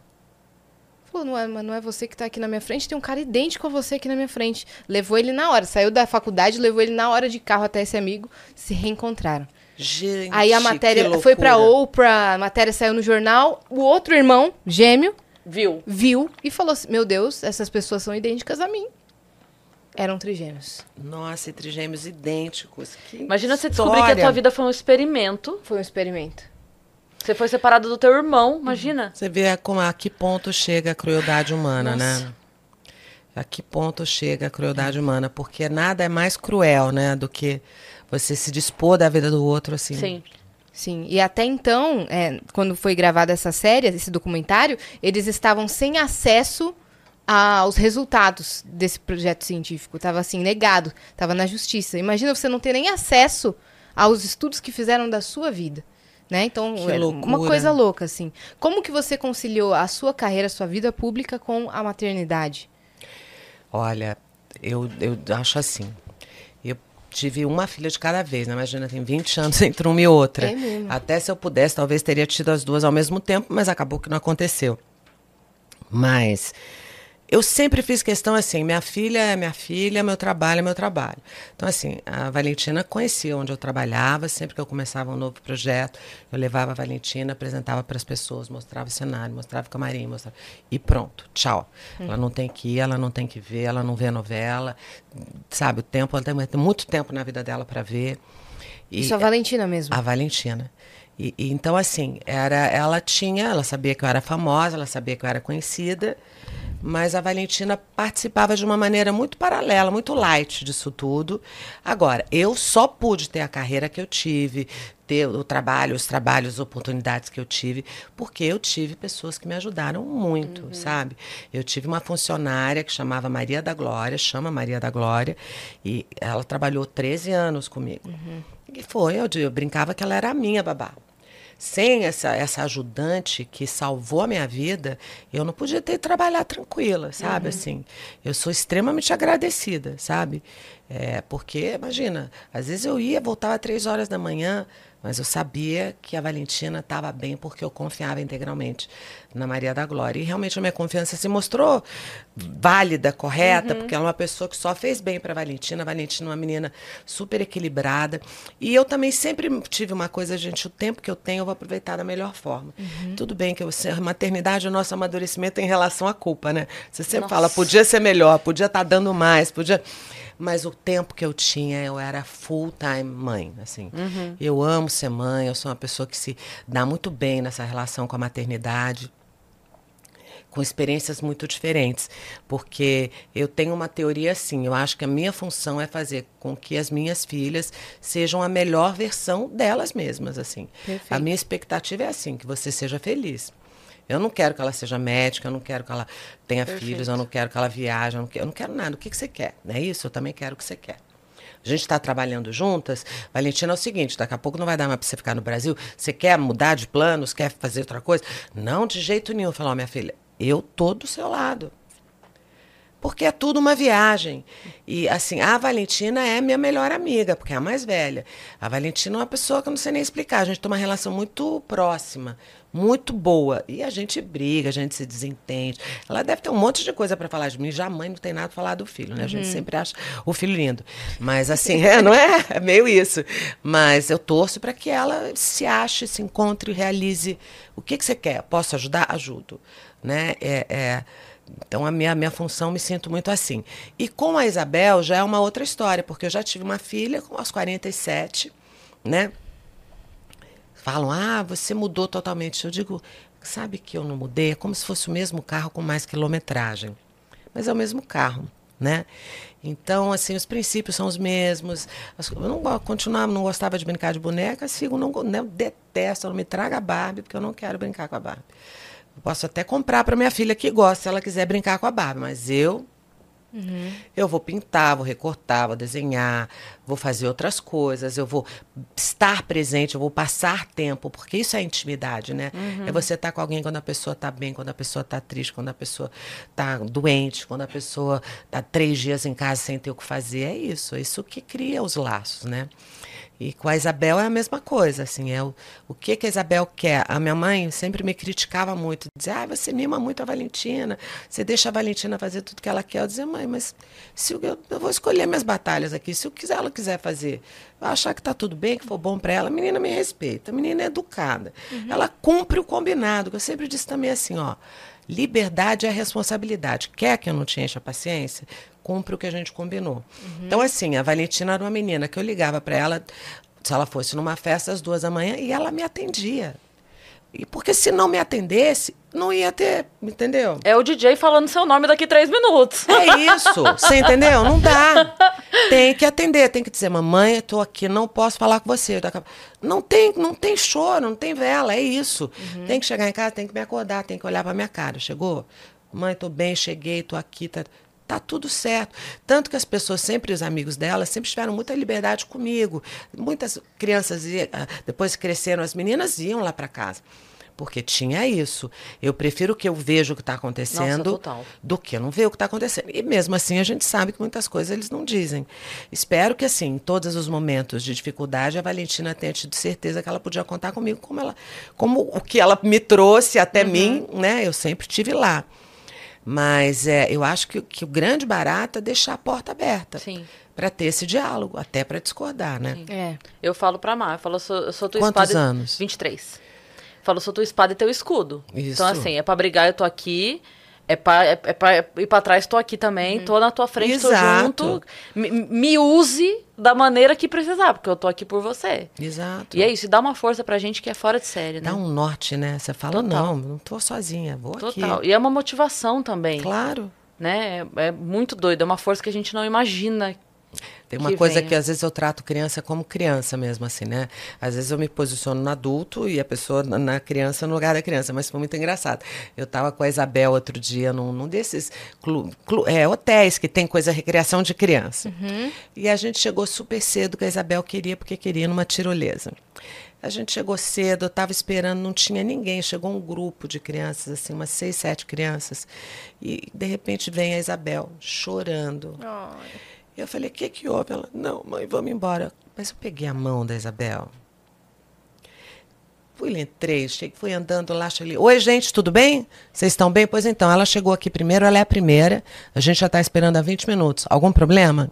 Falou, não é, mas não é você que tá aqui na minha frente, tem um cara idêntico a você aqui na minha frente. Levou ele na hora, saiu da faculdade, levou ele na hora de carro até esse amigo, se reencontraram. Gente, aí a que matéria foi pra. Oprah, a matéria saiu no jornal, o outro irmão, gêmeo, Viu? viu e falou assim: Meu Deus, essas pessoas são idênticas a mim. Eram trigêmeos. Nossa, e trigêmeos idênticos. Que Imagina você descobrir que a tua vida foi um experimento. Foi um experimento. Você foi separado do teu irmão, imagina. Você vê a, como, a que ponto chega a crueldade humana, Nossa. né? A que ponto chega a crueldade humana? Porque nada é mais cruel, né? Do que você se dispor da vida do outro, assim. Sim. Sim. E até então, é, quando foi gravada essa série, esse documentário, eles estavam sem acesso aos resultados desse projeto científico. Tava assim, negado. Tava na justiça. Imagina você não ter nem acesso aos estudos que fizeram da sua vida. Né? Então, Que é uma coisa louca, assim. Como que você conciliou a sua carreira, a sua vida pública com a maternidade? Olha, eu, eu acho assim. Eu tive uma filha de cada vez, né? Imagina, tem 20 anos entre uma e outra. É mesmo. Até se eu pudesse, talvez teria tido as duas ao mesmo tempo, mas acabou que não aconteceu. Mas eu sempre fiz questão assim, minha filha é minha filha, meu trabalho é meu trabalho. Então, assim, a Valentina conhecia onde eu trabalhava, sempre que eu começava um novo projeto, eu levava a Valentina, apresentava para as pessoas, mostrava o cenário, mostrava o camarim, mostrava... e pronto, tchau. Ela não tem que ir, ela não tem que ver, ela não vê novela, sabe, o tempo, ela tem, tem muito tempo na vida dela para ver. E- Isso a Valentina mesmo. a Valentina. E, e então, assim, era, ela tinha, ela sabia que eu era famosa, ela sabia que eu era conhecida, mas a Valentina participava de uma maneira muito paralela, muito light disso tudo. Agora, eu só pude ter a carreira que eu tive, ter o trabalho, os trabalhos, as oportunidades que eu tive, porque eu tive pessoas que me ajudaram muito, sabe? Eu tive uma funcionária que chamava Maria da Glória, chama Maria da Glória, e ela trabalhou 13 anos comigo. E foi, eu, eu brincava que ela era a minha babá. Sem essa, essa ajudante que salvou a minha vida, eu não podia ter trabalhar tranquila, sabe? Assim, eu sou extremamente agradecida, sabe? É, porque, imagina, às vezes eu ia, voltava três horas da manhã, mas eu sabia que a Valentina estava bem porque eu confiava integralmente na Maria da Glória. E realmente a minha confiança se mostrou válida, correta, porque ela é uma pessoa que só fez bem para a Valentina. A Valentina é uma menina super equilibrada. E eu também sempre tive uma coisa, gente, o tempo que eu tenho eu vou aproveitar da melhor forma. Tudo bem que eu, a maternidade é o nosso amadurecimento em relação à culpa, né? Você sempre Nossa. fala, podia ser melhor, podia estar dando mais, podia... Mas o tempo que eu tinha, eu era full time mãe, assim. Eu amo ser mãe, eu sou uma pessoa que se dá muito bem nessa relação com a maternidade com experiências muito diferentes, porque eu tenho uma teoria assim, eu acho que a minha função é fazer com que as minhas filhas sejam a melhor versão delas mesmas, assim. Perfeito. A minha expectativa é assim, que você seja feliz. Eu não quero que ela seja médica, eu não quero que ela tenha filhos, eu não quero que ela viaje, eu não quero, eu não quero nada. O que, que você quer? Não é isso? Eu também quero o que você quer. A gente está trabalhando juntas. Valentina, é o seguinte: daqui a pouco não vai dar mais para você ficar no Brasil. Você quer mudar de planos? Quer fazer outra coisa? Não, de jeito nenhum. Falar, minha filha, eu tô do seu lado. Porque é tudo uma viagem. E, assim, a Valentina é minha melhor amiga, porque é a mais velha. A Valentina é uma pessoa que eu não sei nem explicar. A gente tem uma relação muito próxima, muito boa. E a gente briga, a gente se desentende. Ela deve ter um monte de coisa para falar de mim. Já a mãe não tem nada para falar do filho, né? A gente sempre acha o filho lindo. Mas, assim, é, não é? É meio isso. Mas eu torço para que ela se ache, se encontre, realize. O que, que você quer? Posso ajudar? Ajudo. Né? É, é, então, a minha, minha função, me sinto muito assim. E com a Isabel já é uma outra história, porque eu já tive uma filha com aos 47, né? Falam, ah, você mudou totalmente. Eu digo, sabe que eu não mudei? É como se fosse o mesmo carro com mais quilometragem. Mas é o mesmo carro, né? Então, assim, os princípios são os mesmos. Eu não continuava, não gostava de brincar de boneca, sigo, não, não detesto, não me traga a Barbie, porque eu não quero brincar com a Barbie. Eu posso até comprar para minha filha que gosta, se ela quiser brincar com a Barbie, mas eu eu vou pintar, vou recortar, vou desenhar, vou fazer outras coisas, eu vou estar presente, eu vou passar tempo, porque isso é intimidade, né? É você estar com alguém quando a pessoa está bem, quando a pessoa está triste, quando a pessoa está doente, quando a pessoa está três dias em casa sem ter o que fazer. É isso, é isso que cria os laços, né? E com a Isabel é a mesma coisa, assim, é o, o que, que a Isabel quer. A minha mãe sempre me criticava muito, dizia, ah, você mima muito a Valentina, você deixa a Valentina fazer tudo que ela quer. Eu dizia, mãe, mas se eu, eu, vou escolher minhas batalhas aqui, se eu quiser, ela quiser fazer, eu achar que tá tudo bem, que for bom para ela, a menina me respeita, a menina é educada. Ela cumpre o combinado, que eu sempre disse também assim, ó, liberdade é responsabilidade. Quer que eu não te encha a paciência? Cumpre o que a gente combinou. Então, assim, a Valentina era uma menina que eu ligava para ela, se ela fosse numa festa às duas da manhã, e ela me atendia. E porque se não me atendesse, não ia ter, entendeu? É o DJ falando seu nome daqui três minutos. É isso, você entendeu? Não dá. Tem que atender, tem que dizer, mamãe, eu tô aqui, não posso falar com você. Não tem, não tem choro, não tem vela, é isso. Tem que chegar em casa, tem que me acordar, tem que olhar pra minha cara. Chegou? Mãe, tô bem, cheguei, tô aqui, tá, tá tudo certo. Tanto que as pessoas, sempre os amigos dela, sempre tiveram muita liberdade comigo. Muitas crianças, ia- ah, depois que cresceram, as meninas iam lá pra casa. Porque tinha isso. Eu prefiro que eu veja o que está acontecendo total. do que não ver o que está acontecendo. E mesmo assim a gente sabe que muitas coisas eles não dizem. Espero que assim, em todos os momentos de dificuldade, a Valentina tenha tido certeza que ela podia contar comigo como ela, como o que ela me trouxe até mim, né? Eu sempre tive lá. Mas é, eu acho que, que o grande barato é deixar a porta aberta Sim. para ter esse diálogo, até para discordar, né? É. Eu falo pra Mar, eu falo, eu sou, eu sou tua Quantos espada. e- anos? 23. Falo, sou tua espada e teu escudo. Isso. Então, assim, é pra brigar, eu tô aqui. É pra, é, é pra ir pra trás, tô aqui também. Tô na tua frente, Exato. tô junto. Me, me use da maneira que precisar, porque eu tô aqui por você. Exato. E é isso, e dá uma força pra gente que é fora de série, né? Dá um norte, né? Você fala, Total. não, não tô sozinha, vou Total. aqui. E é uma motivação também. Claro. Né? É, é muito doido. É uma força que a gente não imagina. Tem uma Que coisa venha. que às vezes eu trato criança como criança mesmo, assim, né? Às vezes eu me posiciono no adulto e a pessoa na- na criança no lugar da criança, mas foi muito engraçado. Eu estava com a Isabel outro dia num, num desses clu- clu- é, hotéis que tem coisa recreação de criança. E a gente chegou super cedo, que a Isabel queria, porque queria numa tirolesa. A gente chegou cedo, eu estava esperando, não tinha ninguém. Chegou um grupo de crianças, assim, umas seis, sete crianças. E, de repente, vem a Isabel chorando. Eu falei, o que que houve? Ela, não, mãe, vamos embora. Mas eu peguei a mão da Isabel. Fui, entrei, cheguei, fui andando lá, cheguei. Oi, gente, tudo bem? Vocês estão bem? Pois então, ela chegou aqui primeiro, ela é a primeira. A gente já está esperando há 20 minutos. Algum problema?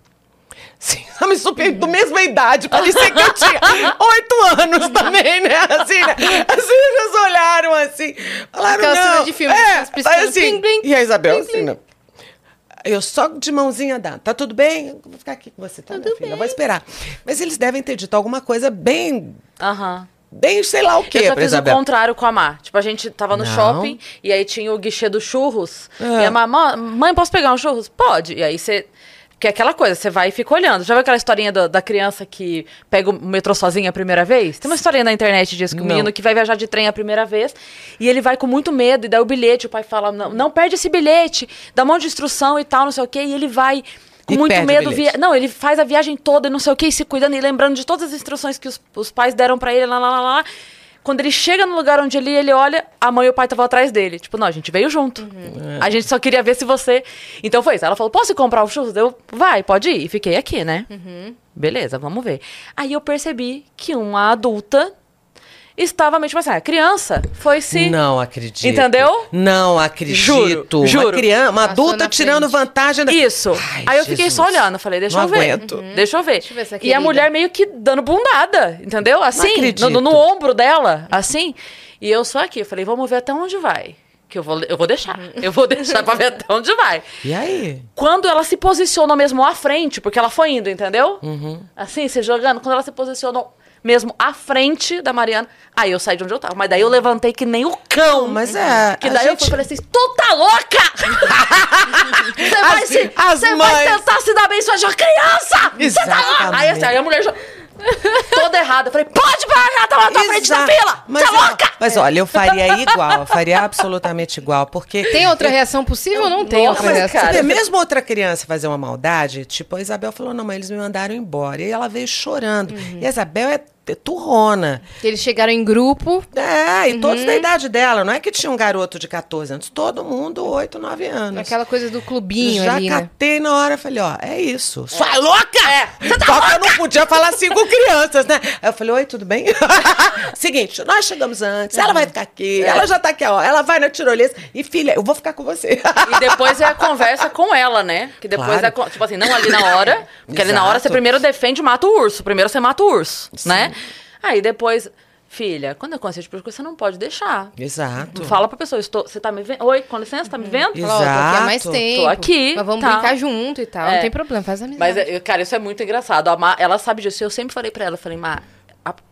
Sim, ela me super do mesma idade, parecia que eu tinha oito anos também, né? Assim, né? Assim, eles olharam assim, falaram, Aquela não. cena de filme, é, as assim, plim, plim, E a Isabel, plim, assim, não. Eu só de mãozinha dando. Tá tudo bem? Eu vou ficar aqui com você, tá, minha filha? Eu vou esperar. Mas eles devem ter dito alguma coisa bem, Aham. bem sei lá o quê Eu já fiz o Isabel. contrário com a Má. Tipo, a gente tava no Não. shopping e aí tinha o guichê dos churros. Ah. E a Má, "Mã- mãe, posso pegar um churros? Pode. E aí você. Que é aquela coisa, você vai e fica olhando. Já viu aquela historinha da, da criança que pega o metrô sozinha a primeira vez? Tem uma historinha na internet disso, que o Não. menino que vai viajar de trem a primeira vez e ele vai com muito medo e dá o bilhete. O pai fala: não, não perde esse bilhete, dá um monte de instrução e tal, não sei o quê. E ele vai com E muito medo. Via... Não, ele faz a viagem toda e não sei o quê, e se cuidando e lembrando de todas as instruções que os, os pais deram pra ele, lá, lá, lá, lá. Quando ele chega no lugar onde ele ia, ele olha, a mãe e o pai estavam atrás dele. Tipo, não, a gente veio junto. A gente só queria ver se você. Então foi isso. Ela falou: posso comprar o churros? Eu, vai, pode ir. E fiquei aqui, né? Beleza, vamos ver. Aí eu percebi que uma adulta estava meio tipo assim, a criança foi se. Não acredito. Entendeu? Não acredito. Juro, Uma juro. criança, uma adulta tirando frente. vantagem. Da... Isso. Ai, Aí eu fiquei só Jesus. olhando, falei, deixa Não eu ver. aguento. Deixa eu ver. Deixa eu ver e a mulher meio que dando bundada, entendeu? Assim, acredito. no, no ombro dela, assim. E eu só aqui, eu falei, vamos ver até onde vai. Que eu vou, eu vou deixar. Eu vou deixar pra ver até onde vai. E aí? Quando ela se posicionou mesmo à frente, porque ela foi indo, entendeu? Uhum. Assim, se jogando, quando ela se posicionou mesmo à frente da Mariana, aí eu saí de onde eu tava. Mas daí eu levantei que nem o cão. Mas é. Que daí eu gente- fui, falei assim, tu tá louca? Você vai, As- se, as você vai mães. tentar se dar bem sua criança! Você tá louca? Aí assim, aí a mulher já... toda errada. Eu falei, pode parar, tá lá na tua frente da Exato. fila! Mas, Você é ó, louca! mas olha, eu faria igual, eu faria absolutamente igual, porque Tem outra reação possível ou não tem Nossa, outra mas, reação? cara, mesmo outra criança fazer uma maldade, tipo, a Isabel falou, não, mas eles me mandaram embora. E ela veio chorando. Uhum. E a Isabel é é turrona. Eles chegaram em grupo. É, e todos Uhum. da idade dela. Não é que tinha um garoto de 14 anos. Todo mundo, 8, 9 anos. Aquela coisa do clubinho Já ali, né? catei na hora, falei, ó, é isso. Sua louca! É, você tá Só que eu não podia falar assim com crianças, né? Aí eu falei, oi, tudo bem? Seguinte, nós chegamos antes, ela vai ficar aqui, É. ela já tá aqui, ó, ela vai na tirolesa. E filha, eu vou ficar com você. E depois é a conversa com ela, né? Que depois Claro. é, tipo assim, não ali na hora. Porque ali na hora você Exato. primeiro defende e mata o urso. Primeiro você mata o urso, né? Aí depois, filha, quando acontecer tipo de você não pode deixar. Exato. Fala pra pessoa, estou, você tá me vendo? Oi, com licença, tá me vendo? Fala, ó, tô aqui mais Exato. tempo. Tô aqui, Mas vamos tá. brincar junto e tal. É. Não tem problema, faz amizade. Mas, é, cara, isso é muito engraçado. A Má, ela sabe disso. Eu sempre falei pra ela, eu falei, Má, a-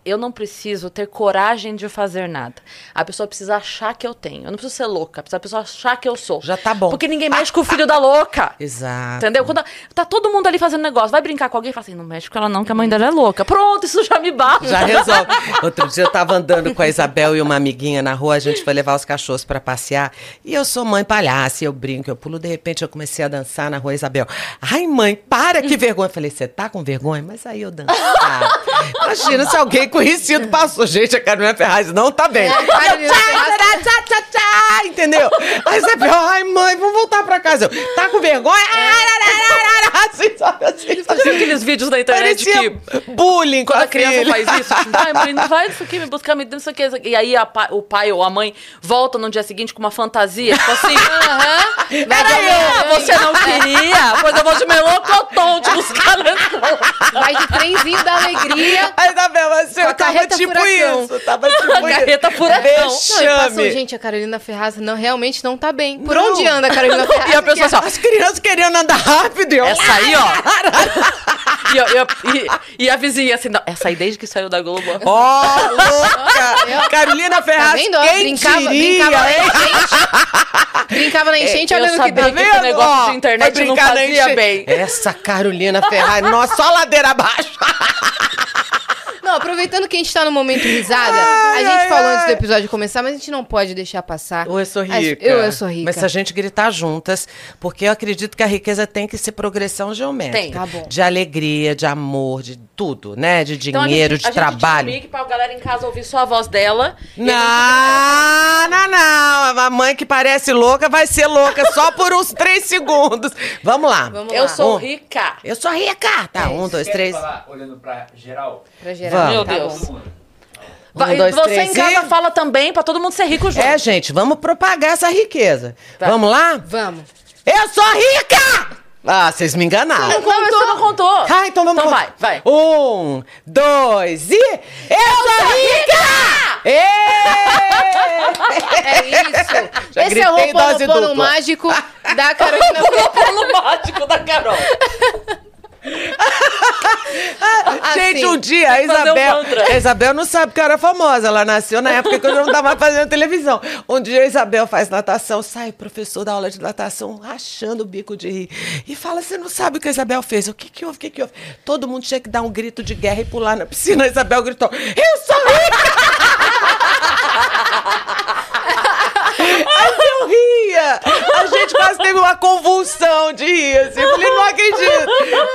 eu não preciso ter coragem de fazer nada. A pessoa precisa achar que eu tenho. Eu não preciso ser louca. Precisa a pessoa achar que eu sou. Já tá bom. Porque ninguém mexe com o filho da louca. Exato. Entendeu? Quando tá todo mundo ali fazendo negócio, vai brincar com alguém e fala assim: não mexe com ela, não, que a mãe dela é louca. Pronto, isso já me basta. Já resolve. Outro dia eu tava andando com a Isabel e uma amiguinha na rua, a gente foi levar os cachorros pra passear. E eu sou mãe palhaça, eu brinco, eu pulo. De repente eu comecei a dançar na rua, Isabel. Ai, mãe, para, que vergonha. Eu falei, você tá com vergonha? Mas aí eu dançava. Imagina se alguém conhecido passou. Gente, a Carolina Ferraz não tá bem. É, tchá, tchá, tchá, tchá, entendeu? Aí Isabel, ai, mãe, vamos voltar pra casa. Eu, tá com vergonha? Ararararara, Assim, sabe assim? Viu aqueles vídeos na internet Parecia que. bullying Quando a a criança faz isso, tipo, ai, mãe, não vai isso aqui, me buscar, me dê isso aqui, isso aqui. E aí a o pai ou a mãe volta no dia seguinte com uma fantasia, tipo assim, aham, ah, Homem-Aranha. você não queria? Pois eu vou de melocotão te buscar na escola. Vai de trenzinho da alegria. A Isabel, assim, Com a eu tava carreta tipo furacão. isso. Tava tipo A carreta furacão. Não, e passou, Vexame. gente, a Carolina Ferraz não, realmente não tá bem. Por Não. onde anda a Carolina Ferraz? E a pessoa assim, ó, As crianças querendo andar rápido. e eu- essa aí, ó. E, eu- eu- e- e a vizinha assim, não, essa aí desde que saiu da Globo. Ó, louca! Carolina Tá Ferraz, vendo? Ó, quem brincava, diria, brincava na hein? enchente. brincava na enchente, eu olhando o que sabia deu. que esse negócio de internet não na fazia bem. Essa Carolina Ferraz, nossa, só ladeira abaixo. Não, aproveitando que a gente tá no momento risada, Ai, a gente ai, falou ai. antes do episódio começar, mas a gente não pode deixar passar. Ou eu sou As- rica. Eu, eu sou rica. Mas se a gente gritar juntas, porque eu acredito que a riqueza tem que ser progressão geométrica. Tem. Tá bom. De alegria, de amor, de tudo, né? De Então, a dinheiro, gente- de a gente tinha trabalho. um mic pra galera em casa ouvir só a voz dela. Não, não, não. A mãe que parece louca vai ser louca só por uns três segundos. Vamos lá. Vamos Eu lá. sou Um. rica. Eu sou rica. Tá, É um, dois, três. falar olhando pra geral? Pra. Vamos. Meu tá Deus. bom. Um, dois, você três, em casa e- fala também pra todo mundo ser rico junto. É, gente, vamos propagar essa riqueza. Tá. Vamos lá? Vamos. Eu sou rica! Ah, vocês me enganaram. Não, mas você não contou. Ah, então vamos Então vai, vai. Um, dois e. Eu, sou rica! Ê! É isso. Já Esse é o Roponopono mágico da Carolina O mágico da Carol. Gente, Assim, um dia a um Isabel. mantra. a Isabel não sabe que eu era famosa. Ela nasceu na época que eu não tava fazendo televisão. Um dia a Isabel faz natação, sai professor da aula de natação, rachando o bico de rir. E fala: Você não sabe o que a Isabel fez? O que que houve? O que que houve? Todo mundo tinha que dar um grito de guerra e pular na piscina. A Isabel gritou: Eu sou rica! Aí eu ria. A gente quase teve uma convulsão de rir. Assim. Eu falei, não acredito.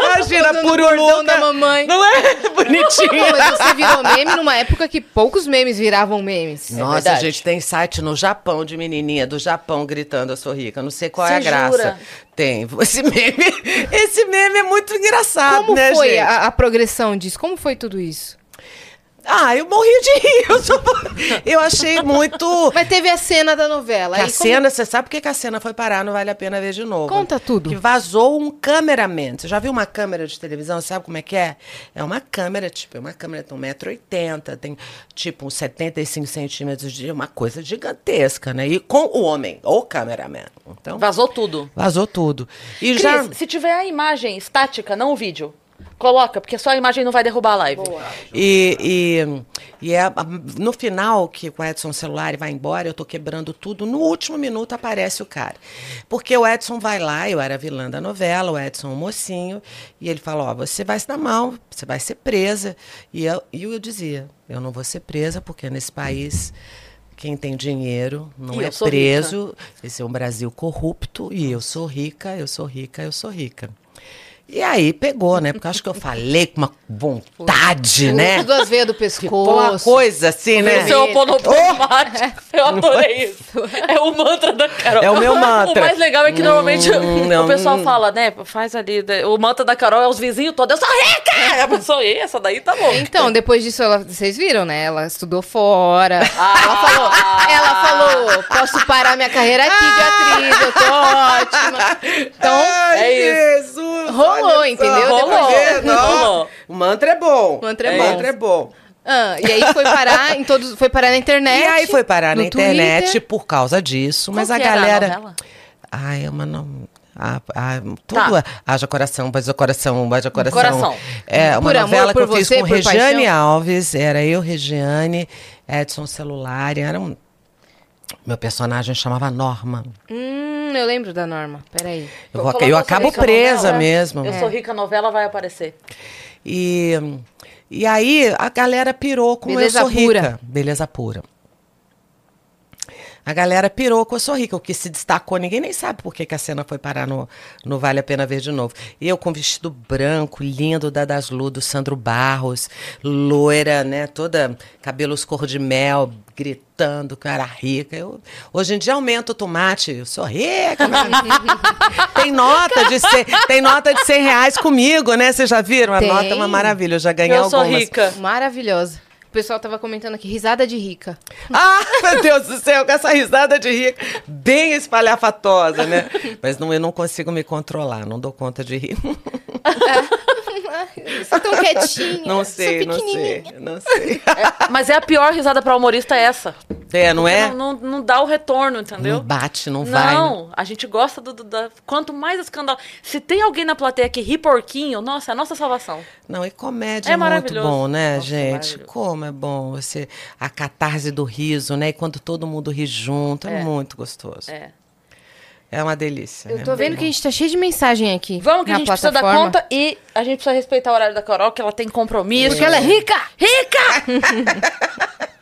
Imagina, bordão Luca. da mamãe. Não é? Bonitinho. Mas você virou meme numa época que poucos memes viravam memes. Nossa, verdade. gente, tem site no Japão de menininha do Japão gritando eu sou rica. Não sei qual é a Você graça. jura? Tem. Esse meme, esse meme é muito engraçado, Como né, foi a, a progressão disso? Como foi tudo isso? Ah, eu morri de rir. Eu, sou- eu achei muito... Mas teve a cena da novela. Que a como- cena, você sabe por que que a cena foi parar? Não vale a pena ver de novo. Conta tudo. Que vazou um cameraman. Você já viu uma câmera de televisão? Sabe como é que é? É uma câmera, tipo, é uma câmera de 1,80m, tem tipo uns 75 centímetros de uma coisa gigantesca, né? E com o homem, o cameraman. Então, Vazou tudo. vazou tudo. E Cris, já. se tiver a imagem estática, não o vídeo, coloca, porque só a imagem não vai derrubar a live. E, e, e é, no final, que o Edson celular vai embora, eu tô quebrando tudo. No último minuto aparece o cara. Porque o Edson vai lá, eu era vilã da novela, o Edson, o mocinho, e ele fala: Ó, você vai se dar mal, você vai ser presa. E eu, e eu dizia: Eu não vou ser presa, porque nesse país. Quem tem dinheiro não E é preso. Esse é um Brasil corrupto e eu sou rica, eu sou rica, eu sou rica. E aí pegou, né? Porque eu acho que eu falei com uma vontade, né? Tudo as veias do Ficou uma pescoço. coisa assim, né? Esse é o ponoponomático. Eu adorei isso. É o mantra da Carol. É o meu mantra. O mais legal é que normalmente Hum, não, o pessoal hum. fala, né? Faz ali. né, O mantra da Carol é os vizinhos todos. Eu sou rica! A pessoa, "Ih, essa daí tá bom. Então, depois disso, ela- vocês viram, né? Ela estudou fora. Ah. Ela falou, ela falou, posso parar minha carreira aqui de atriz, eu tô ótima. Então, Ai, é Jesus, Rolou, entendeu? Rolou. Rolou. O mantra é bom. O mantra é O bom. mantra é bom. ah, e aí foi parar em todos, foi parar na internet. E aí foi parar na internet Twitter. por causa disso. mas Qual a que era a galera. novela? Ai, é uma. Não... Ah, ah, tudo Tá. haja coração, haja coração, haja coração. Coração. É uma Por amor, novela que por eu fiz você, com por Regiane paixão? Alves, era eu, Regiane, Edson Celular, era um... Meu personagem chamava Norma. Hum, eu lembro da Norma. Peraí. Eu, vou, eu acabo presa novela. mesmo. Eu sou rica, a novela vai aparecer. E, e aí a galera pirou com Beleza eu sou pura. rica. Beleza pura. A galera pirou com eu sou rica, o que se destacou. Ninguém nem sabe por que, que a cena foi parar no, no Vale a Pena Ver de novo. E eu com vestido branco, lindo, da Das Lu, do Sandro Barros, loira, né? Toda cabelos cor de mel, gritando que eu era rica. Eu, hoje em dia aumento o tomate, eu sou rica. tem nota de 100, tem nota de 100 reais comigo, né? Vocês já viram? A Tem. nota é uma maravilha. Eu já ganhei Eu sou algumas. rica. Maravilhosa. O pessoal tava comentando aqui, risada de rica. Ah, meu Deus do céu, com essa risada de rica, bem espalhafatosa, né? Mas não, eu não consigo me controlar, não dou conta de rir. Você é tão quietinha. Não sou sei, não sei, pequenininha. não sei. É, mas é a pior risada pra humorista é essa. É, não é? Não, não, não dá o retorno, entendeu? Não bate, não, vai. né? Não, a gente gosta do, do- da. Quanto mais escândalo. Se tem alguém na plateia que ri porquinho, nossa, é a nossa salvação. Não, e comédia É é, muito bom, né, Nossa, gente? maravilhoso. Como é bom você a catarse do riso, né? E quando todo mundo ri junto, é, É. muito gostoso. É. É uma delícia. Eu é tô muito vendo bom. que a gente tá cheio de mensagem aqui. Vamos que na a gente precisa dar plataforma. conta e a gente precisa respeitar o horário da Carol, que ela tem compromisso. Porque ela é rica! rica!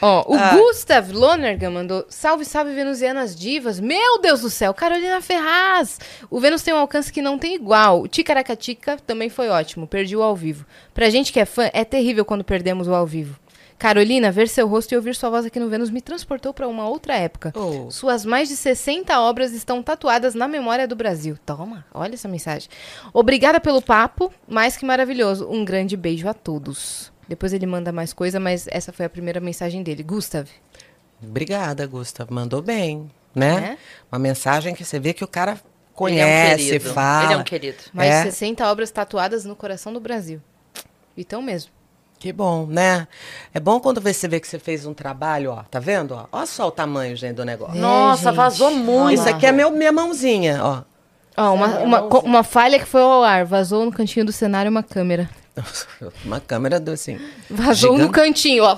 Ó, o Ah. Gustav Lonergan mandou salve, salve venusianas divas. Meu Deus do céu, Carolina Ferraz. O Vênus tem um alcance que não tem igual. O Ticaracatica também foi ótimo, perdi o ao vivo. Pra gente que é fã, é terrível quando perdemos o ao vivo. Carolina, ver seu rosto e ouvir sua voz aqui no Vênus me transportou pra uma outra época. Oh. Suas mais de 60 obras estão tatuadas na memória do Brasil. Toma, olha essa mensagem. Obrigada pelo papo, mais que maravilhoso. Um grande beijo a todos. Depois ele manda mais coisa, mas essa foi a primeira mensagem dele. Gustav. Obrigada, Gustavo. Mandou bem, né? É? Uma mensagem que você vê que o cara Ele é um conhece, querido. fala. Ele é um querido. Mais É. de 60 obras tatuadas no coração do Brasil. Então mesmo. Que bom, né? É bom quando você vê que você fez um trabalho, ó. Tá vendo? Ó, Olha só o tamanho, gente, do negócio. Nossa, gente. vazou muito. Isso aqui é meu, minha mãozinha, ó. Ó, uma, uma, uma falha que foi ao ar. Vazou no cantinho do cenário uma câmera. Uma câmera do assim. Vazou no Gigante. cantinho, ó.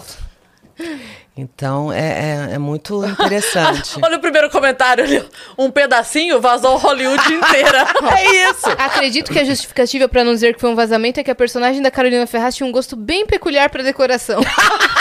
Então é, é, é muito interessante. Olha o primeiro comentário ali. Um pedacinho vazou Hollywood inteira. é isso! Acredito que a justificativa pra não dizer que foi um vazamento é que a personagem da Carolina Ferraz tinha um gosto bem peculiar pra decoração.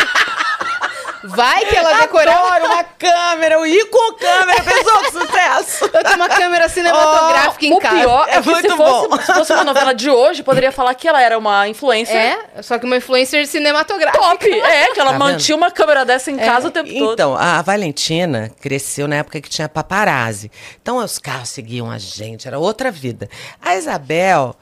Vai que ela decorava. Adoro uma câmera, eu ir com câmera, pensou que sucesso! Eu tenho uma câmera cinematográfica em o casa. pior é, É que se muito fosse, bom. se fosse uma novela de hoje, poderia falar que ela era uma influencer É, só que uma influencer cinematográfica. top. É, que ela Tá mantinha uma câmera dessa em casa o tempo todo. Então, a Valentina cresceu na época que tinha paparazzi. Então, os carros seguiam a gente, era outra vida. A Isabel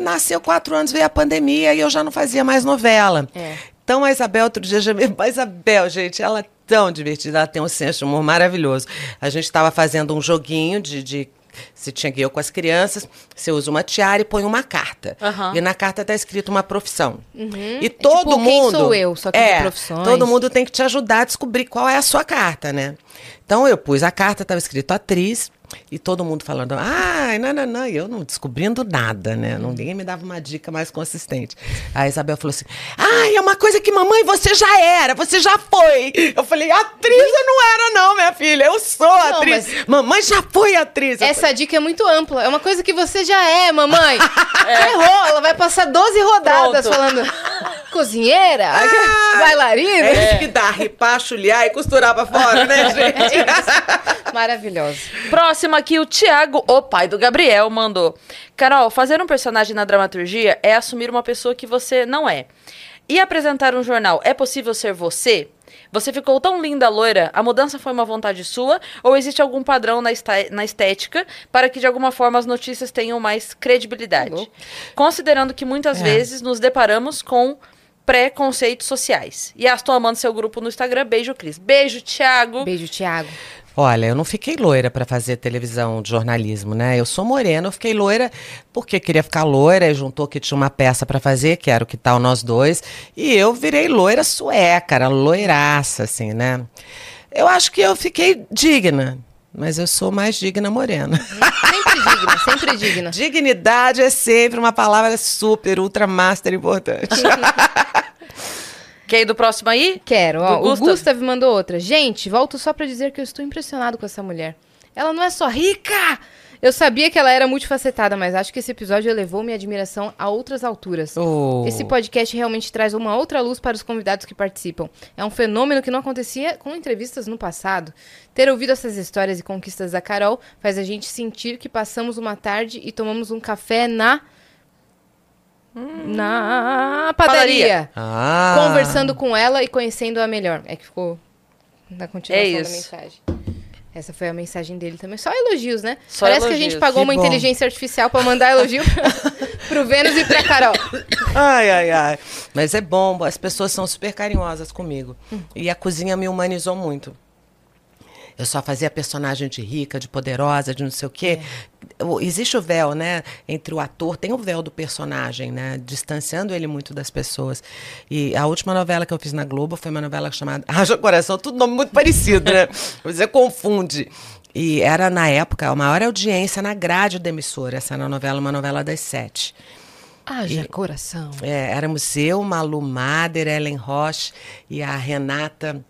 nasceu quatro anos, veio a pandemia e eu já não fazia mais novela. É. Então, a Isabel, outro dia, já me... A Isabel, gente, ela é tão divertida, ela tem um senso de humor maravilhoso. A gente estava fazendo um joguinho de... de você tinha ir com as crianças, você usa uma tiara e põe uma carta. Aham. E na carta está escrito uma profissão. E É todo tipo, quem mundo. sou eu, só que é, profissões. Todo mundo tem que te ajudar a descobrir qual é a sua carta, né? Então eu pus a carta, estava escrito atriz, e todo mundo falando, ai, não, não, não, e eu não descobrindo nada, né? Não, ninguém me dava uma dica mais consistente. A Isabel falou assim: ai, é uma coisa que mamãe, você já era, você já foi. Eu falei, atriz eu não era, não, minha filha, eu sou atriz. mas- Mamãe já foi atriz. Essa dica é muito ampla. É uma coisa que você já é, mamãe. Errou. Ela vai passar 12 rodadas Pronto. falando cozinheira, Ah, bailarina. É isso que dá, ripar, chulhar e costurar pra fora, né, gente? Maravilhosa. Próximo aqui, o Thiago, o pai do Gabriel, mandou. Carol, fazer um personagem na dramaturgia é assumir uma pessoa que você não é. E apresentar um jornal é possível ser você? Você ficou tão linda, loira, a mudança foi uma vontade sua? Ou existe algum padrão na, estética para que de alguma forma as notícias tenham mais credibilidade? Louco. Considerando que muitas É. vezes nos deparamos com preconceitos sociais. E ah, estou amando seu grupo no Instagram. Beijo, Cris. Beijo, Thiago. Beijo, Thiago. Olha, eu não fiquei loira para fazer televisão de jornalismo, né? Eu sou morena, eu fiquei loira porque queria ficar loira e juntou que tinha uma peça para fazer, que era o que tal nós dois, e eu virei loira sueca, era loiraça, assim, né? Eu acho que eu fiquei digna, mas eu sou mais digna morena. Sempre digna, sempre digna. Dignidade é sempre uma palavra super, ultra master importante. Quer ir do próximo aí? Quero, ó. O Gustav? Gustav mandou outra. Gente, volto só pra dizer que eu estou impressionado com essa mulher. Ela não é só rica! Eu sabia que ela era multifacetada, mas acho que esse episódio elevou minha admiração a outras alturas. Oh. Esse podcast realmente traz uma outra luz para os convidados que participam. É um fenômeno que não acontecia com entrevistas no passado. Ter ouvido essas histórias e conquistas da Carol faz a gente sentir que passamos uma tarde e tomamos um café na. Na padaria. Ah. Conversando com ela e conhecendo-a melhor. É que ficou na continuação É da mensagem. Essa foi a mensagem dele também. Só elogios, né? Só Parece que a elogios. gente pagou Que uma bom. inteligência artificial pra mandar elogio pro Vênus e pra Carol. Ai, ai, ai. Mas é bom, as pessoas são super carinhosas comigo. Hum. E a cozinha me humanizou muito. Eu só fazia personagem de rica, de poderosa, de não sei o quê. o- existe o véu, né, entre o ator, tem o véu do personagem, né, distanciando ele muito das pessoas. E a última novela que eu fiz na Globo foi uma novela chamada Haja Coração, tudo nome muito parecido, né? Você confunde. E era, na época, a maior audiência na grade da emissora. Essa era novela, uma novela das sete. Haja coração. É, éramos eu, Malu Mader, Ellen Roche e a Renata.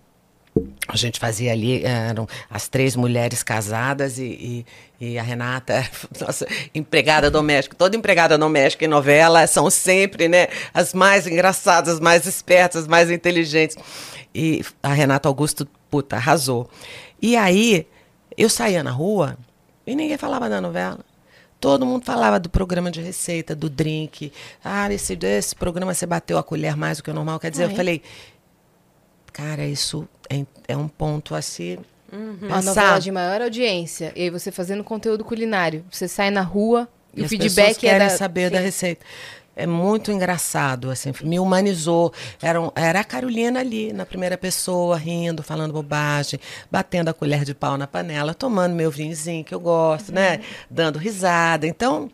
A gente fazia ali, eram as três mulheres casadas e, e, e a Renata, nossa, empregada doméstica. Toda empregada doméstica em novela são sempre, né, as mais engraçadas, as mais espertas, as mais inteligentes. E a Renata Augusto, puta, arrasou. E aí, eu saía na rua e ninguém falava da novela. Todo mundo falava do programa de receita, do drink. Ah, esse, esse programa você bateu a colher mais do que o normal. Quer dizer, Ai. eu falei, cara, isso é, é um ponto a se Uma novela pensar. de maior audiência. E aí você fazendo conteúdo culinário. Você sai na rua e, E o as feedback pessoas é querem da... saber da Sim. receita. É muito engraçado, assim, me humanizou. Era, um- era a Carolina ali, na primeira pessoa, rindo, falando bobagem, batendo a colher de pau na panela, tomando meu vinhozinho que eu gosto, né? Dando risada. Então,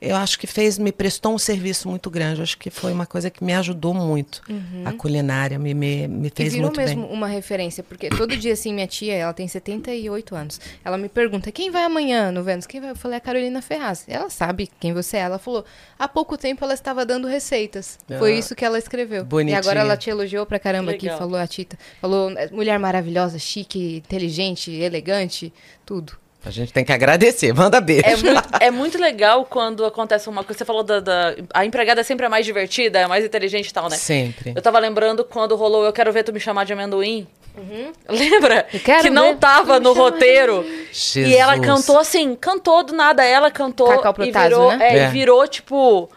eu acho que fez, me prestou um serviço muito grande. Eu acho que foi uma coisa que me ajudou muito. A culinária me, me, me E fez virou muito mesmo bem. uma referência, porque todo dia, assim, minha tia, ela tem 78 anos. Ela me pergunta, quem vai amanhã no Vênus? Quem vai? Eu falei, a Carolina Ferraz. Ela sabe quem você é. Ela falou, há pouco tempo ela estava dando receitas. Foi Ah, isso que ela escreveu. bonitinha. E agora ela te elogiou pra caramba aqui, falou a Tita. Falou, "É, mulher maravilhosa, chique, inteligente, elegante, tudo. A gente tem que agradecer. Manda beijo. É muito, é muito legal quando acontece uma coisa. Você falou da, da- A empregada sempre é mais divertida, é mais inteligente e tal, né? Sempre. Eu tava lembrando quando rolou Eu Quero Ver Tu Me Chamar de Amendoim. Lembra? Eu quero que não ver tava no roteiro. Jesus. E ela cantou assim, cantou do nada. Ela cantou Cacau e virou, né? é, É. e virou, tipo,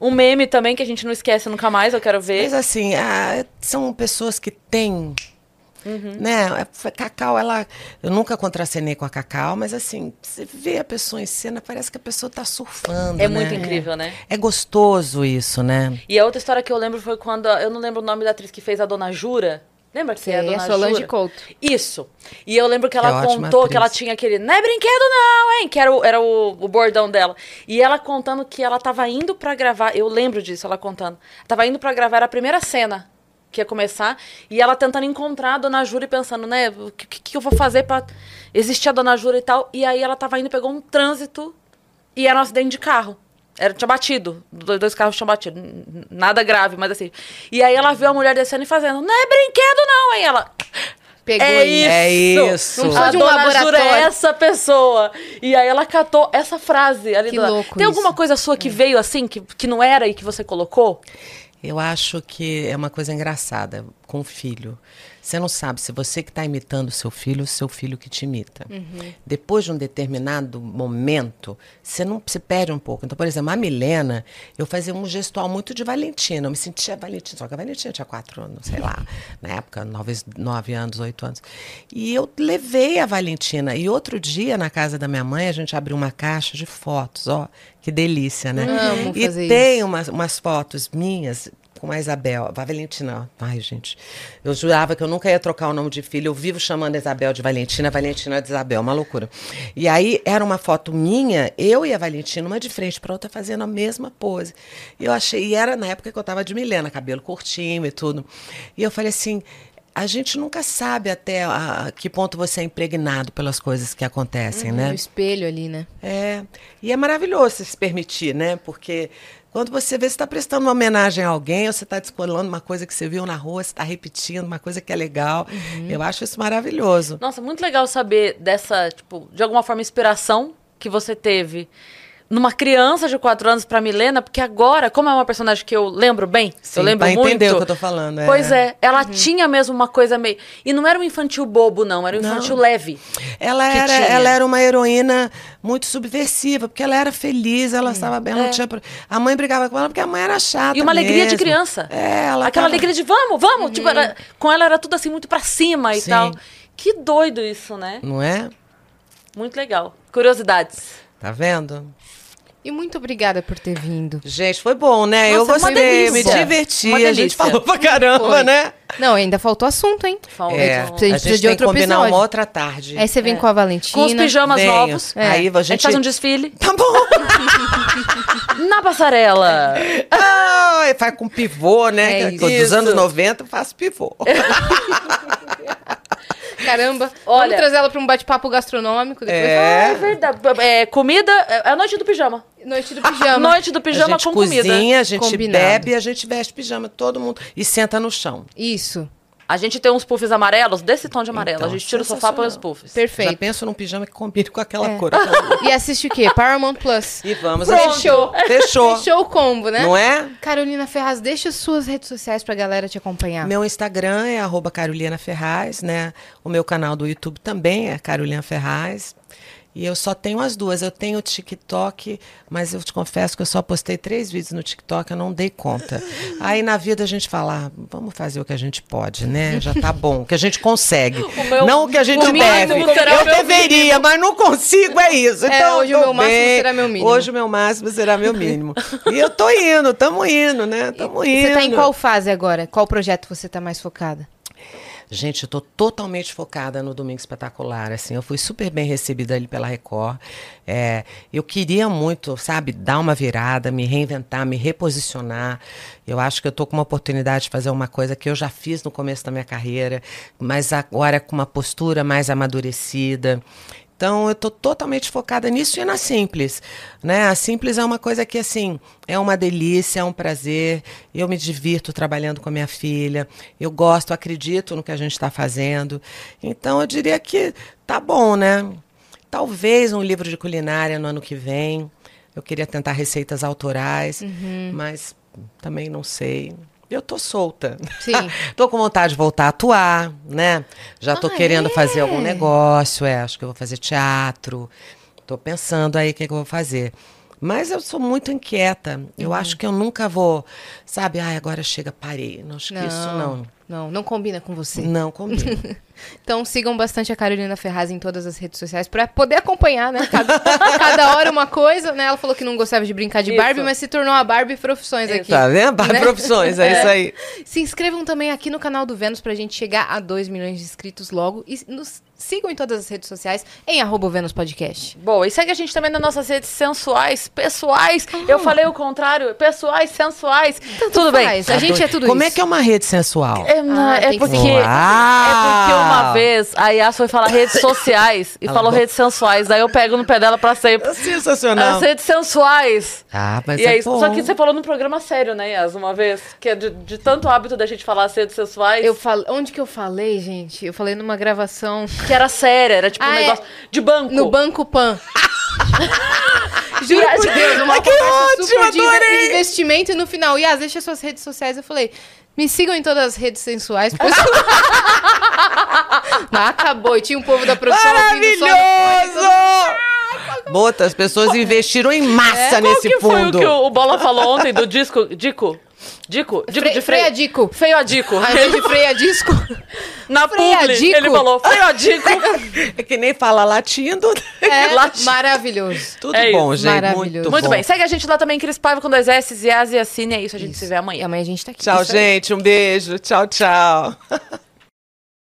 um meme também que a gente não esquece nunca mais. Eu quero ver. Mas assim, ah, são pessoas que têm. Uhum. Né? A Cacau, ela. Eu nunca contracenei com a Cacau, mas assim, você vê a pessoa em cena, parece que a pessoa está surfando. É né? muito incrível, né? É gostoso isso, né? E a outra história que eu lembro foi quando. Eu não lembro o nome da atriz que fez a Dona Jura. Lembra que Sei, é a é Dona Solange Jura? Couto. Isso. E eu lembro que é ela contou que ela atriz. tinha aquele. Não é brinquedo, não, hein? Que era o, era o, o bordão dela. E ela contando que ela tava indo pra gravar. Eu lembro disso, ela contando. Tava indo pra gravar a primeira cena que ia começar. E ela tentando encontrar a Dona Jura e pensando, né? O que, que, eu vou fazer pra existir a Dona Jura e tal. E aí ela tava indo, pegou um trânsito e era um acidente de carro. Era, tinha batido. Dois, carros tinham batido. Nada grave, mas assim. E aí ela viu a mulher descendo e fazendo, não é brinquedo, não. Aí ela. Pegou É isso. É isso. Não A de um dona Jura é essa pessoa. E aí ela catou essa frase ali Que do lado. louco Tem alguma isso. coisa sua que veio assim, que, que não era e que você colocou? Eu acho que é uma coisa engraçada com o filho. Você não sabe se você que está imitando o seu filho ou seu filho que te imita. Depois de um determinado momento, você não se perde um pouco. Então, por exemplo, a Milena, eu fazia um gestual muito de Valentina. Eu me sentia Valentina, só que a Valentina tinha quatro anos, sei lá, na época, nove, nove anos, oito anos. E eu levei a Valentina. E outro dia, na casa da minha mãe, a gente abriu uma caixa de fotos, ó, que delícia, né? Amo e tem umas fotos minhas com a Isabel, a Valentina. Ai, gente, eu jurava que eu nunca ia trocar o nome de filho. Eu vivo chamando a Isabel de Valentina, Valentina de Isabel, uma loucura. E aí era uma foto minha, eu e a Valentina, uma de frente para outra, fazendo a mesma pose. E eu achei, e era na época que eu tava de Milena, cabelo curtinho e tudo. E eu falei assim. A gente nunca sabe até a, a que ponto você é impregnado pelas coisas que acontecem, né? O espelho ali, né? É, e é maravilhoso se permitir, né? Porque quando você vê, você está prestando uma homenagem a alguém, ou você está descolando uma coisa que você viu na rua, você está repetindo uma coisa que é legal. Eu acho isso maravilhoso. Nossa, muito legal saber dessa, tipo, de alguma forma, inspiração que você teve numa criança de 4 anos pra Milena, porque agora, como é uma personagem que eu lembro bem, Sim, eu lembro pra muito. entender o que eu tô falando, é. Pois é, ela tinha mesmo uma coisa meio. E não era um infantil bobo, não, era um infantil leve. Ela era, tinha. ela era uma heroína muito subversiva, porque ela era feliz, ela estava bem, ela não tinha. A mãe brigava com ela porque a mãe era chata. É. E uma alegria de criança. É, ela Aquela tava- alegria de vamos, vamos. Tipo, era- com ela era tudo assim muito pra cima e Sim. tal. Que doido isso, né? Não é? Muito legal. Curiosidades. Tá vendo? E muito obrigada por ter vindo. Gente, foi bom, né? Nossa, eu uma gostei, me diverti. A gente falou pra caramba, Foi. né? Não, ainda faltou assunto, hein? Faltou. É, a a gente gente, precisa de tem outro que combinar episódio. uma outra tarde. Aí você vem É. com a Valentina. Com os pijamas Venho. novos. É. Aí a A gente gente- faz um desfile Tá bom. na passarela. Ah, faz com pivô, né? É isso. Dos anos 90 eu faço pivô. Caramba. Olha- Vamos trazer ela pra um bate-papo gastronômico depois. É. É verdade. É, comida, é a noite do pijama. Noite do pijama. Noite do pijama a gente com cozinha, comida. a gente Combinado. bebe, a gente veste pijama, todo mundo. E senta no chão. Isso. A gente tem uns puffs amarelos, desse tom de amarelo. Então, a gente tira o sofá e põe os puffs. Já Perfeito. penso num pijama que combine com aquela É. cor. E assiste o quê? Paramount Plus. E vamos Pronto. assistir. Fechou. Fechou o combo, né? Não é? Carolina Ferraz, deixa as suas redes sociais pra galera te acompanhar. Meu Instagram é arroba Carolina Ferraz, né? O meu canal do YouTube também é Carolina Ferraz. E eu só tenho as duas. Eu tenho o TikTok, mas eu te confesso que eu só postei três vídeos no TikTok, eu não dei conta. Aí na vida a gente fala, ah, vamos fazer o que a gente pode, né? Já tá bom, o que a gente consegue. meu- não o que a gente o deve. Eu o deveria, mas não consigo, é isso. É, Então, hoje o meu máximo bem. será meu mínimo. Hoje o meu máximo será meu mínimo. e eu tô indo, tamo indo, né? Tamo indo. Você tá em qual fase agora? Qual projeto você tá mais focada? Gente, eu tô totalmente focada no Domingo Espetacular, assim, eu fui super bem recebida ali pela Record, É, eu queria muito, sabe, dar uma virada, me reinventar, me reposicionar, eu acho que eu tô com uma oportunidade de fazer uma coisa que eu já fiz no começo da minha carreira, mas agora com uma postura mais amadurecida, então, eu estou totalmente focada nisso e na Simples. Né? A Simples é uma coisa que, assim, é uma delícia, é um prazer. Eu me divirto trabalhando com a minha filha. Eu gosto, acredito no que a gente está fazendo. Então, eu diria que tá bom, né? Talvez um livro de culinária no ano que vem. Eu queria tentar receitas autorais, mas também não sei. Eu tô solta. Sim. tô com vontade de voltar a atuar, né? Já tô Ah, querendo é? fazer algum negócio, é, acho que eu vou fazer teatro. Tô pensando aí o que, que eu vou fazer. Mas eu sou muito inquieta. Eu Uhum. acho que eu nunca vou, sabe, ai, agora chega, parei. Não acho que isso não. Não, não combina com você. Não combina. Então sigam bastante a Carolina Ferraz em todas as redes sociais pra poder acompanhar, né? Cada, cada hora uma coisa, né? Ela falou que não gostava de brincar de Isso. Barbie, mas se tornou a Barbie Profissões aqui. tá vendo? Né? Profissões, é, isso aí. Se inscrevam também aqui no canal do Vênus pra gente chegar a 2 milhões de inscritos logo. E nos sigam em todas as redes sociais em arroba Vênus Podcast. Bom, e segue a gente também nas nossas redes sensuais, pessoais. Eu falei o contrário, pessoais, sensuais. Tudo bem. faz. A gente é tudo Como isso. é que é uma rede sensual? É, Ah, é que porque é porque uma vez a Yas foi falar redes sociais e Ela falou redes sensuais. Daí eu pego no pé dela pra sempre. Sensacional. As redes sensuais. Ah, mas e é aí, bom. só que você falou num programa sério, né, Yas, uma vez? Que é de, de tanto hábito da gente falar as redes sensuais. Eu fal... Onde que eu falei, gente? Eu falei numa gravação Que era séria, era tipo um Ah, é. negócio de banco. no Banco Pan. Juro por Deus, uma Que conversa ótimo, super de adorei! investimento e no final, Yas, deixa suas redes sociais. Eu falei, me sigam em todas as redes sensuais. Não, acabou. E tinha um povo da produção ouvindo só no fone, todo- Maravilhoso! Bota, as pessoas investiram em massa É, Qual nesse que foi o fundo. que o, o Bola falou ontem do disco? Dico? Dico? Dico Fre- de freio? freia Dico. Feio a Dico. Ao invés de freia disco. Na Freia publi, Dico. ele falou, freio a Dico. É que nem fala latindo. É Lati- maravilhoso. Tudo É bom, isso. gente. Maravilhoso. Muito, Muito bom. bem, segue a gente lá também, Cris Paiva com dois S, Yas e Assine. É isso, a gente se vê E amanhã. amanhã a gente tá aqui. Tchau, Isso aí. gente. Um beijo. Tchau, tchau.